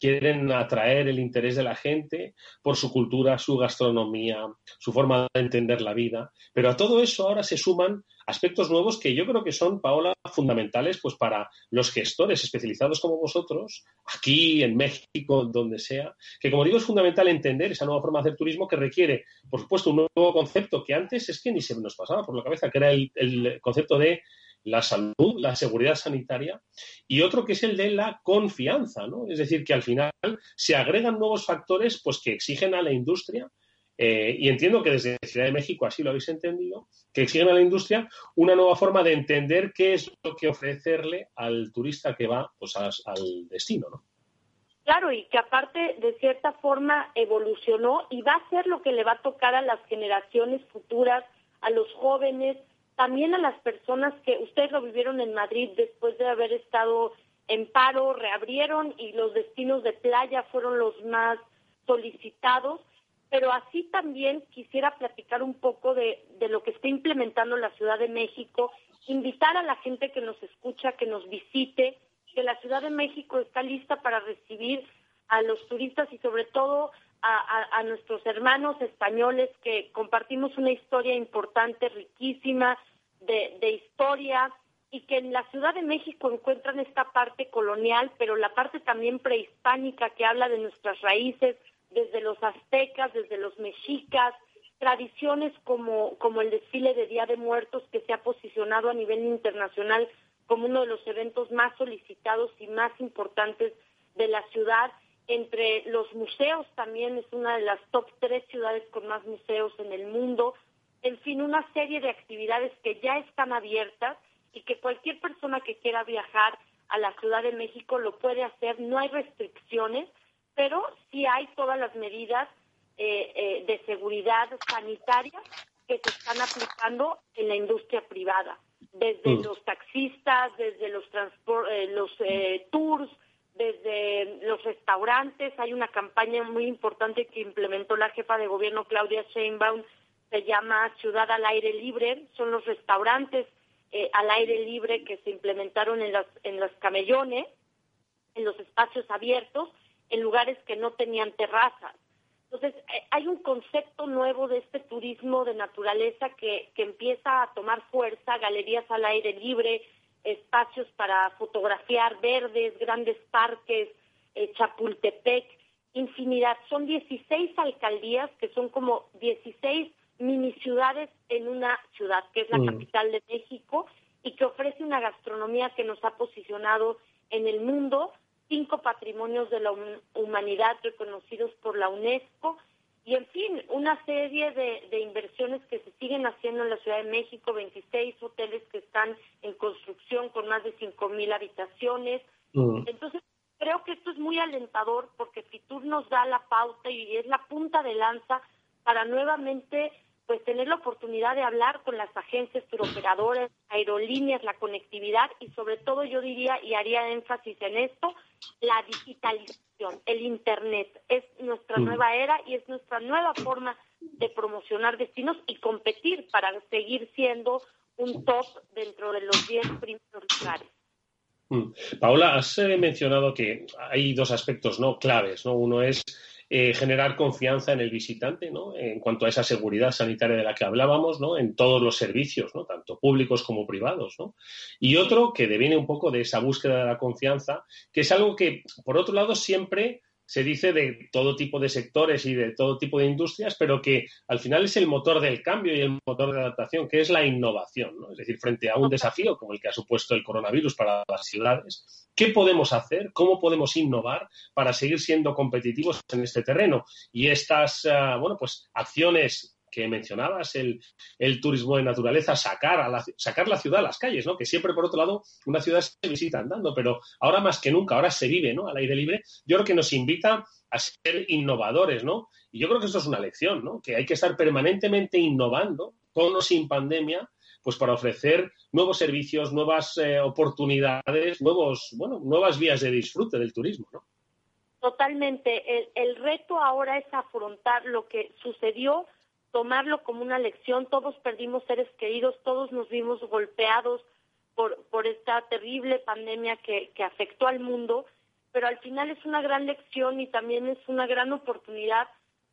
quieren atraer el interés de la gente por su cultura, su gastronomía, su forma de entender la vida. Pero a todo eso ahora se suman aspectos nuevos que yo creo que son, Paola, fundamentales pues para los gestores especializados como vosotros, aquí, en México, donde sea, que como digo es fundamental entender esa nueva forma de hacer turismo que requiere, por supuesto, un nuevo concepto que antes es que ni se nos pasaba por la cabeza, que era el, el concepto de la salud, la seguridad sanitaria, y otro que es el de la confianza, ¿no? Es decir, que al final se agregan nuevos factores pues, que exigen a la industria, eh, y entiendo que desde Ciudad de México así lo habéis entendido, que exigen a la industria una nueva forma de entender qué es lo que ofrecerle al turista que va pues, al destino, ¿no? Claro, y que aparte de cierta forma evolucionó y va a ser lo que le va a tocar a las generaciones futuras, a los jóvenes, también a las personas que ustedes lo vivieron en Madrid después de haber estado en paro, reabrieron y los destinos de playa fueron los más solicitados, pero así también quisiera platicar un poco de, de lo que está implementando la Ciudad de México, invitar a la gente que nos escucha, que nos visite, que la Ciudad de México está lista para recibir a los turistas y sobre todo a, nuestros hermanos españoles que compartimos una historia importante, riquísima de, de historia y que en la Ciudad de México encuentran esta parte colonial, pero la parte también prehispánica que habla de nuestras raíces, desde los aztecas, desde los mexicas, tradiciones como, como el desfile de Día de Muertos que se ha posicionado a nivel internacional como uno de los eventos más solicitados y más importantes de la ciudad. Entre los museos también es una de las top tres ciudades con más museos en el mundo. En fin, una serie de actividades que ya están abiertas y que cualquier persona que quiera viajar a la Ciudad de México lo puede hacer. No hay restricciones, pero sí hay todas las medidas eh, eh, de seguridad sanitaria que se están aplicando en la industria privada, desde Mm. los taxistas, desde los, transpor- eh, los eh, tours, desde los restaurantes. Hay una campaña muy importante que implementó la jefa de gobierno Claudia Sheinbaum, se llama Ciudad al Aire Libre. Son los restaurantes eh, al aire libre que se implementaron en las, en las camellones, en los espacios abiertos, en lugares que no tenían terrazas. Entonces, eh, hay un concepto nuevo de este turismo de naturaleza que, que empieza a tomar fuerza, galerías al aire libre, espacios para fotografiar verdes, grandes parques, eh, Chapultepec, infinidad. Son 16 alcaldías que son como 16 mini ciudades en una ciudad, que es la Mm. capital de México, y que ofrece una gastronomía que nos ha posicionado en el mundo, cinco patrimonios de la hum- humanidad reconocidos por la UNESCO, y en fin, una serie de, de inversiones que se siguen haciendo en la Ciudad de México, 26 hoteles que están en construcción con más de 5 mil habitaciones. Mm. Entonces, creo que esto es muy alentador porque Fitur nos da la pauta y es la punta de lanza para nuevamente pues tener la oportunidad de hablar con las agencias turoperadores, aerolíneas, la conectividad y sobre todo yo diría y haría énfasis en esto, la digitalización, el internet es nuestra Mm. nueva era y es nuestra nueva forma de promocionar destinos y competir para seguir siendo un top dentro de los 10 primeros lugares. Mm. Paola, has eh, mencionado que hay dos aspectos no claves, ¿no? Uno es eh, generar confianza en el visitante, ¿no? En cuanto a esa seguridad sanitaria de la que hablábamos, ¿no? En todos los servicios, ¿no? Tanto públicos como privados, ¿no? Y otro que deviene un poco de esa búsqueda de la confianza, que es algo que, por otro lado, siempre se dice de todo tipo de sectores y de todo tipo de industrias, pero que al final es el motor del cambio y el motor de adaptación, que es la innovación. ¿no? Es decir, frente a un desafío como el que ha supuesto el coronavirus para las ciudades, ¿qué podemos hacer? ¿Cómo podemos innovar para seguir siendo competitivos en este terreno? Y estas, uh, bueno, pues acciones que mencionabas, el, el, turismo de naturaleza, sacar, a la, sacar la ciudad a las calles, ¿no? Que siempre, por otro lado, una ciudad se visita andando, pero ahora más que nunca, ahora se vive, ¿no? Al aire libre. Yo creo que nos invita a ser innovadores, ¿no? Y yo creo que esto es una lección, ¿no? Que hay que estar permanentemente innovando, con o sin pandemia, pues para ofrecer nuevos servicios, nuevas eh, oportunidades, nuevos, bueno, nuevas vías de disfrute del turismo, ¿no? Totalmente. El, el reto ahora es afrontar lo que sucedió tomarlo como una lección. Todos perdimos seres queridos, todos nos vimos golpeados por, por esta terrible pandemia que, afectó al mundo, pero al final es una gran lección y también es una gran oportunidad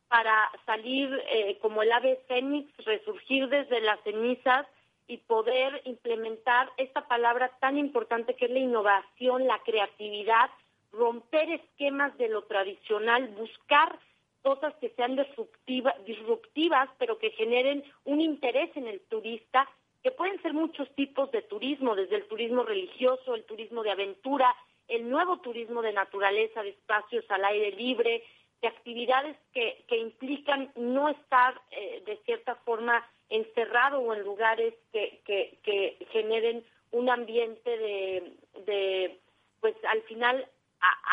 para salir eh, como el ave fénix, resurgir desde las cenizas y poder implementar esta palabra tan importante que es la innovación, la creatividad, romper esquemas de lo tradicional, buscar cosas que sean disruptivas, pero que generen un interés en el turista, que pueden ser muchos tipos de turismo, desde el turismo religioso, el turismo de aventura, el nuevo turismo de naturaleza, de espacios al aire libre, de actividades que, que implican no estar eh, de cierta forma encerrado o en lugares que, que, que generen un ambiente de, de pues al final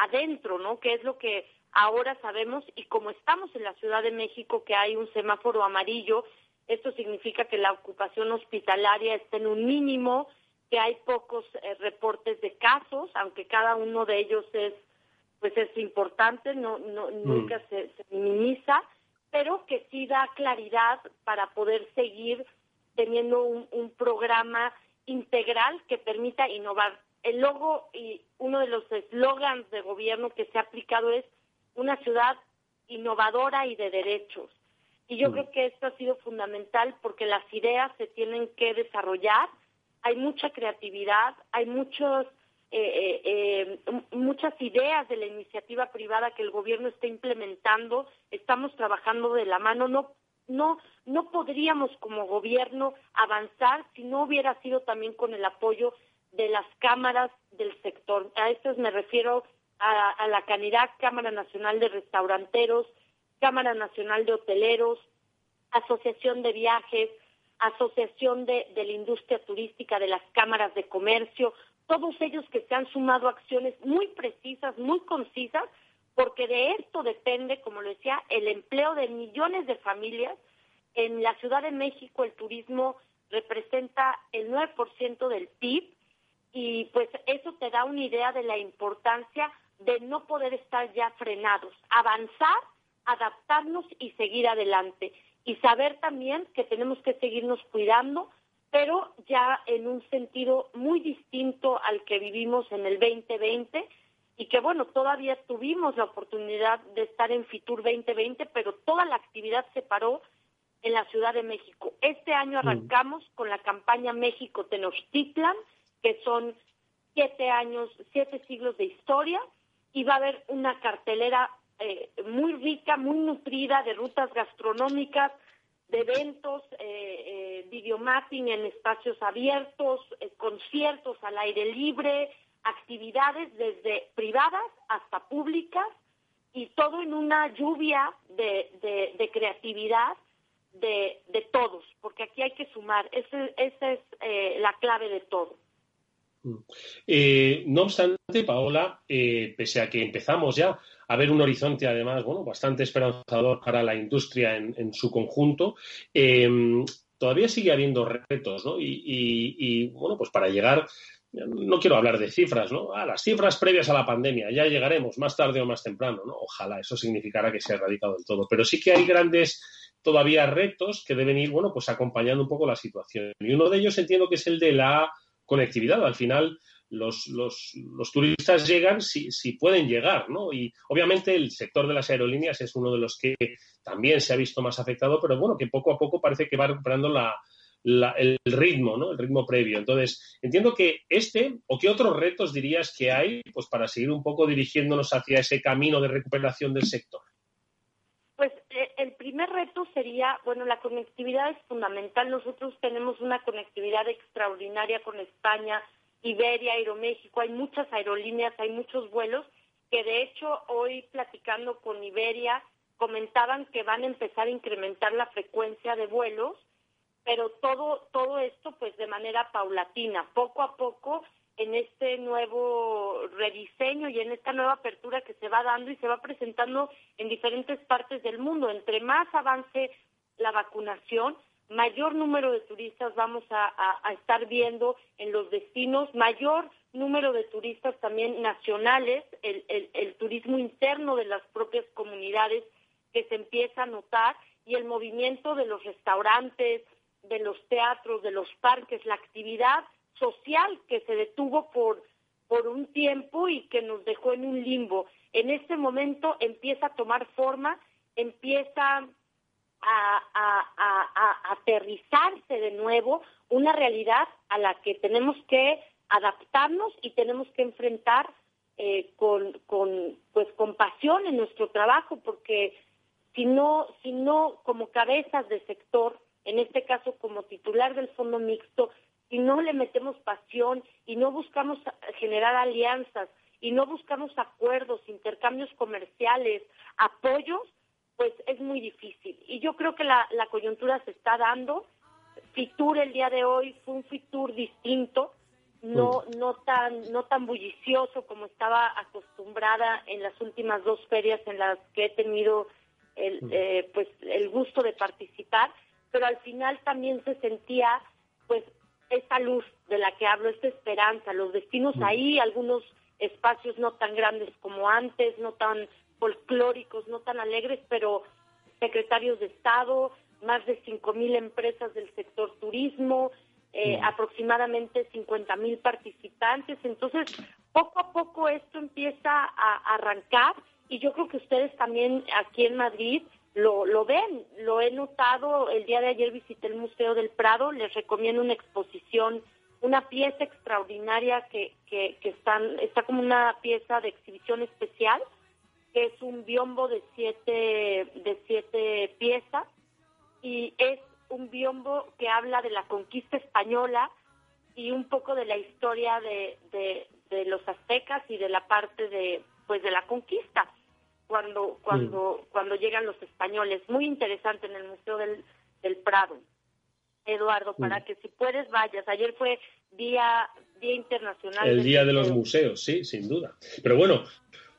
adentro, ¿no? Que es lo que Ahora sabemos, y como estamos en la Ciudad de México, que hay un semáforo amarillo, esto significa que la ocupación hospitalaria está en un mínimo, que hay pocos eh, reportes de casos, aunque cada uno de ellos es, pues es importante, no, no mm. nunca se, se minimiza, pero que sí da claridad para poder seguir teniendo un, un programa integral que permita innovar. El logo y uno de los eslogans de gobierno que se ha aplicado es una ciudad innovadora y de derechos. Y yo mm. creo que esto ha sido fundamental porque las ideas se tienen que desarrollar, hay mucha creatividad, hay muchos, eh, eh, eh, muchas ideas de la iniciativa privada que el gobierno está implementando, estamos trabajando de la mano, no, no, no podríamos como gobierno avanzar si no hubiera sido también con el apoyo de las cámaras del sector. A esto me refiero a, la Canidad, Cámara Nacional de Restauranteros, Cámara Nacional de Hoteleros, Asociación de Viajes, Asociación de, la Industria Turística, de las cámaras de comercio, todos ellos que se han sumado acciones muy precisas, muy concisas, porque de esto depende, como lo decía, el empleo de millones de familias. En la Ciudad de México el turismo representa el 9% del PIB y pues eso te da una idea de la importancia de no poder estar ya frenados, avanzar, adaptarnos y seguir adelante. Y saber también que tenemos que seguirnos cuidando, pero ya en un sentido muy distinto al que vivimos en el 2020 y que bueno, todavía tuvimos la oportunidad de estar en Fitur 2020, pero toda la actividad se paró en la Ciudad de México. Este año mm. arrancamos con la campaña México Tenochtitlan, que son siete años, siete siglos de historia, y va a haber una cartelera eh, muy rica, muy nutrida de rutas gastronómicas, de eventos, eh, eh, videomapping en espacios abiertos, eh, conciertos al aire libre, actividades desde privadas hasta públicas y todo en una lluvia de, creatividad de, de, todos, porque aquí hay que sumar, esa es la clave de todo. Eh, no obstante, Paola, eh, pese a que empezamos ya a ver un horizonte, además, bueno, bastante esperanzador para la industria en, su conjunto, em, todavía sigue habiendo retos, ¿no? Y, bueno, pues para llegar, no quiero hablar de cifras, ¿no? A las cifras previas a la pandemia, ya llegaremos más tarde o más temprano, ¿no? Ojalá eso significara que se ha erradicado del todo, pero sí que hay grandes todavía retos que deben ir, bueno, pues acompañando un poco la situación. Y uno de ellos entiendo que es el de la conectividad. Al final, los, los, los turistas llegan si, si, pueden llegar, ¿no? Y obviamente el sector de las aerolíneas es uno de los que también se ha visto más afectado, pero bueno, que poco a poco parece que va recuperando la, el ritmo, ¿no? El ritmo previo. Entonces, entiendo que este o qué otros retos dirías que hay pues para seguir un poco dirigiéndonos hacia ese camino de recuperación del sector. Pues eh, el primer reto sería, bueno, la conectividad es fundamental. Nosotros tenemos una conectividad extraordinaria con España, Iberia, Aeroméxico, hay muchas aerolíneas, hay muchos vuelos que de hecho hoy platicando con Iberia comentaban que van a empezar a incrementar la frecuencia de vuelos, pero todo todo esto pues de manera paulatina, poco a poco en este nuevo rediseño y en esta nueva apertura que se va dando y se va presentando en diferentes partes del mundo. Entre más avance la vacunación, mayor número de turistas vamos a, estar viendo en los destinos, mayor número de turistas también nacionales, el, turismo interno de las propias comunidades que se empieza a notar y el movimiento de los restaurantes, de los teatros, de los parques, la actividad social que se detuvo por, por un tiempo y que nos dejó en un limbo. En este momento empieza a tomar forma, empieza a, aterrizarse de nuevo una realidad a la que tenemos que adaptarnos y tenemos que enfrentar eh, con, con, pues, con pasión en nuestro trabajo, porque si no, si no, como cabezas de sector, en este caso como titular del fondo mixto, si no le metemos pasión y no buscamos generar alianzas y no buscamos acuerdos, intercambios comerciales, apoyos, pues es muy difícil. Y yo creo que la, coyuntura se está dando. Fitur el día de hoy fue un Fitur distinto, no, no, tan, no tan bullicioso como estaba acostumbrada en las últimas dos ferias en las que he tenido el, eh, pues, el gusto de participar, pero al final también se sentía pues esta luz de la que hablo, esta esperanza, los destinos ahí, algunos espacios no tan grandes como antes, no tan folclóricos, no tan alegres, pero secretarios de Estado, más de 5.000 empresas del sector turismo, eh, aproximadamente 50.000 participantes. Entonces, poco a poco esto empieza a arrancar y yo creo que ustedes también aquí en Madrid lo, lo ven, lo he notado, el día de ayer visité el Museo del Prado, les recomiendo una exposición, una pieza extraordinaria que, que, que están, está como una pieza de exhibición especial, que es un biombo de siete, de siete piezas y es un biombo que habla de la conquista española y un poco de la historia de, de, los aztecas y de la parte de pues de la conquista cuando cuando cuando llegan los españoles. Muy interesante en el museo del, del Prado Eduardo para que si puedes vayas. Ayer fue día día internacional el día de los museos sí sin duda. Pero bueno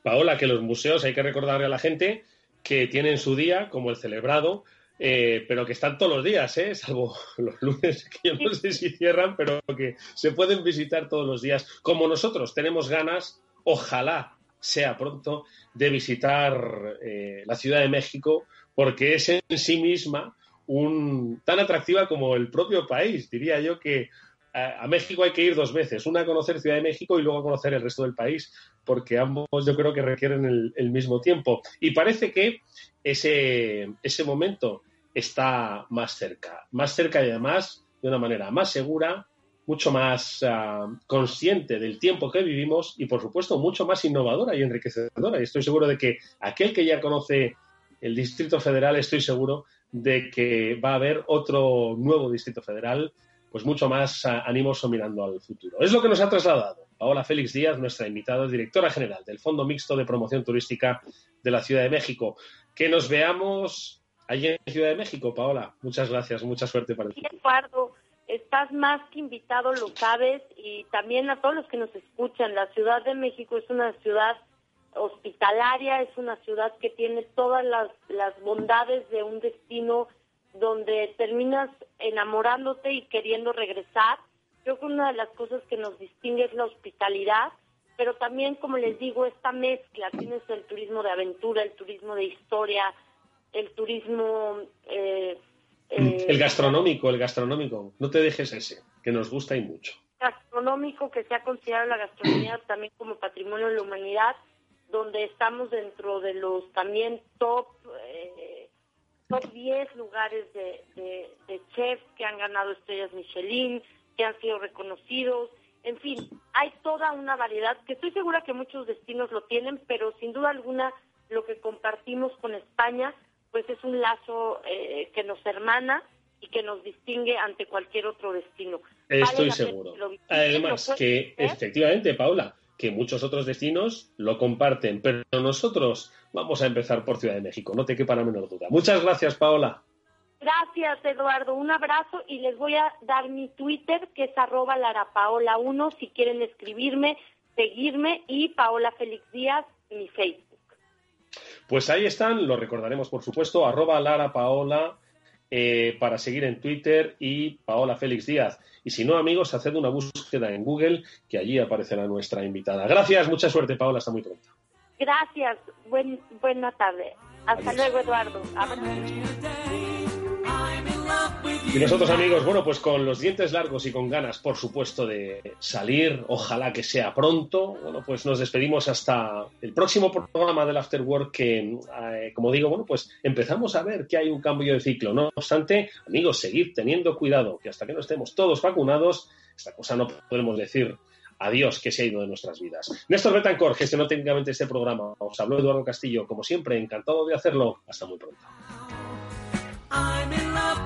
Paola, que los museos hay que recordarle a la gente que tienen su día, como el celebrado, eh, pero que están todos los días, ¿eh? salvo los lunes, que yo no sé si cierran, pero que se pueden visitar todos los días. Como nosotros tenemos ganas, ojalá sea pronto, de visitar eh, la Ciudad de México, porque es en sí misma un, tan atractiva como el propio país. Diría yo que a, México hay que ir dos veces, una a conocer Ciudad de México y luego a conocer el resto del país, porque ambos yo creo que requieren el, mismo tiempo. Y parece que ese, ese momento está más cerca, más cerca y además de una manera más segura, mucho más ah, consciente del tiempo que vivimos y, por supuesto, mucho más innovadora y enriquecedora. Y estoy seguro de que aquel que ya conoce el Distrito Federal, estoy seguro de que va a haber otro nuevo Distrito Federal pues mucho más animoso mirando al futuro. Es lo que nos ha trasladado Paola Félix Díaz, nuestra invitada, directora general del Fondo Mixto de Promoción Turística de la Ciudad de México. Que nos veamos allí en Ciudad de México, Paola. Muchas gracias, mucha suerte para ti. Eduardo, estás más que invitado, lo sabes, y también a todos los que nos escuchan. La Ciudad de México es una ciudad hospitalaria, es una ciudad que tiene todas las, las bondades de un destino donde terminas enamorándote y queriendo regresar. Creo que una de las cosas que nos distingue es la hospitalidad, pero también, como les digo, esta mezcla, tienes el turismo de aventura, el turismo de historia, el turismo... Eh, eh, el gastronómico, el gastronómico, no te dejes ese, que nos gusta y mucho. Gastronómico, que se ha considerado la gastronomía también como patrimonio de la humanidad, donde estamos dentro de los también top... Eh, top 10 lugares de, de chefs que han ganado estrellas Michelin, que han sido reconocidos. En fin, hay toda una variedad que estoy segura que muchos destinos lo tienen, pero sin duda alguna lo que compartimos con España pues es un lazo eh, que nos hermana y que nos distingue ante cualquier otro destino. Estoy seguro. Además que efectivamente, Paula, que muchos otros destinos lo comparten, pero nosotros vamos a empezar por Ciudad de México, no te quepa la menor duda. Muchas gracias, Paola. Gracias, Eduardo. Un abrazo y les voy a dar mi Twitter, que es arroba larapaola1, si quieren escribirme, seguirme, y Paola Félix Díaz, mi Facebook. Pues ahí están, lo recordaremos por supuesto, arroba Lara Paola eh, para seguir en Twitter y Paola Félix Díaz. Y si no, amigos, haced una búsqueda en Google, que allí aparecerá nuestra invitada. Gracias, mucha suerte, Paola, hasta muy pronto. Gracias, buena tarde. Hasta luego, Eduardo. Y nosotros amigos, bueno, pues con los dientes largos y con ganas, por supuesto, de salir, ojalá que sea pronto, bueno, pues nos despedimos hasta el próximo programa del After Work que, eh, como digo, bueno, pues empezamos a ver que hay un cambio de ciclo. No obstante, amigos, seguir teniendo cuidado, que hasta que no estemos todos vacunados, esta cosa no podemos decir adiós que se ha ido de nuestras vidas. Néstor Betancor gestionó técnicamente este programa. Os habló Eduardo Castillo, como siempre, encantado de hacerlo. Hasta muy pronto.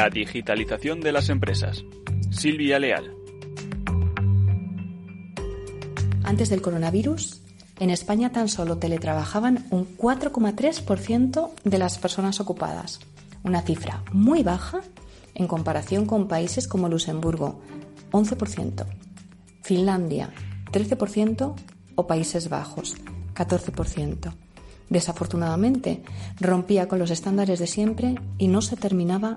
La digitalización de las empresas. Silvia Leal. Antes del coronavirus, en España tan solo teletrabajaban un 4,3% de las personas ocupadas, una cifra muy baja en comparación con países como Luxemburgo, 11%, Finlandia, 13% o Países Bajos, 14%. Desafortunadamente, rompía con los estándares de siempre y no se terminaba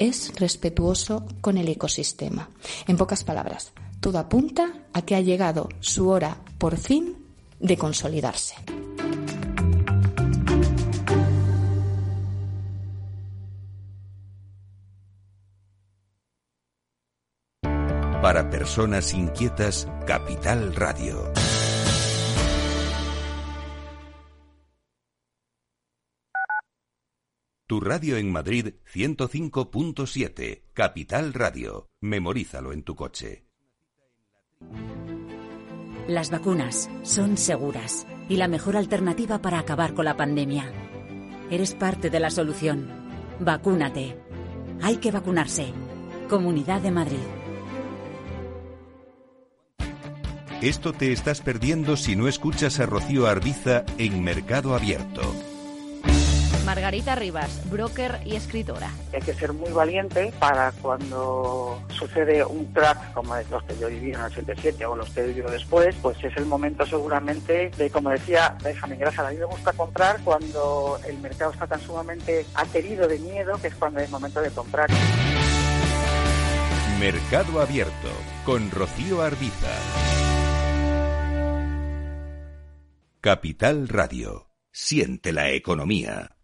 es respetuoso con el ecosistema. En pocas palabras, todo apunta a que ha llegado su hora, por fin, de consolidarse. Para personas inquietas, Capital Radio. Tu radio en Madrid 105.7, Capital Radio. Memorízalo en tu coche. Las vacunas son seguras y la mejor alternativa para acabar con la pandemia. Eres parte de la solución. Vacúnate. Hay que vacunarse. Comunidad de Madrid. Esto te estás perdiendo si no escuchas a Rocío Arbiza en Mercado Abierto. Margarita Rivas, broker y escritora. Hay que ser muy valiente para cuando sucede un crack como los que yo viví en el 87 o los que he vivido después, pues es el momento seguramente de, como decía Benjamin Graham, a mí me gusta comprar cuando el mercado está tan sumamente aterido de miedo que es cuando es momento de comprar. Mercado Abierto con Rocío Arbiza. Capital Radio. Siente la economía.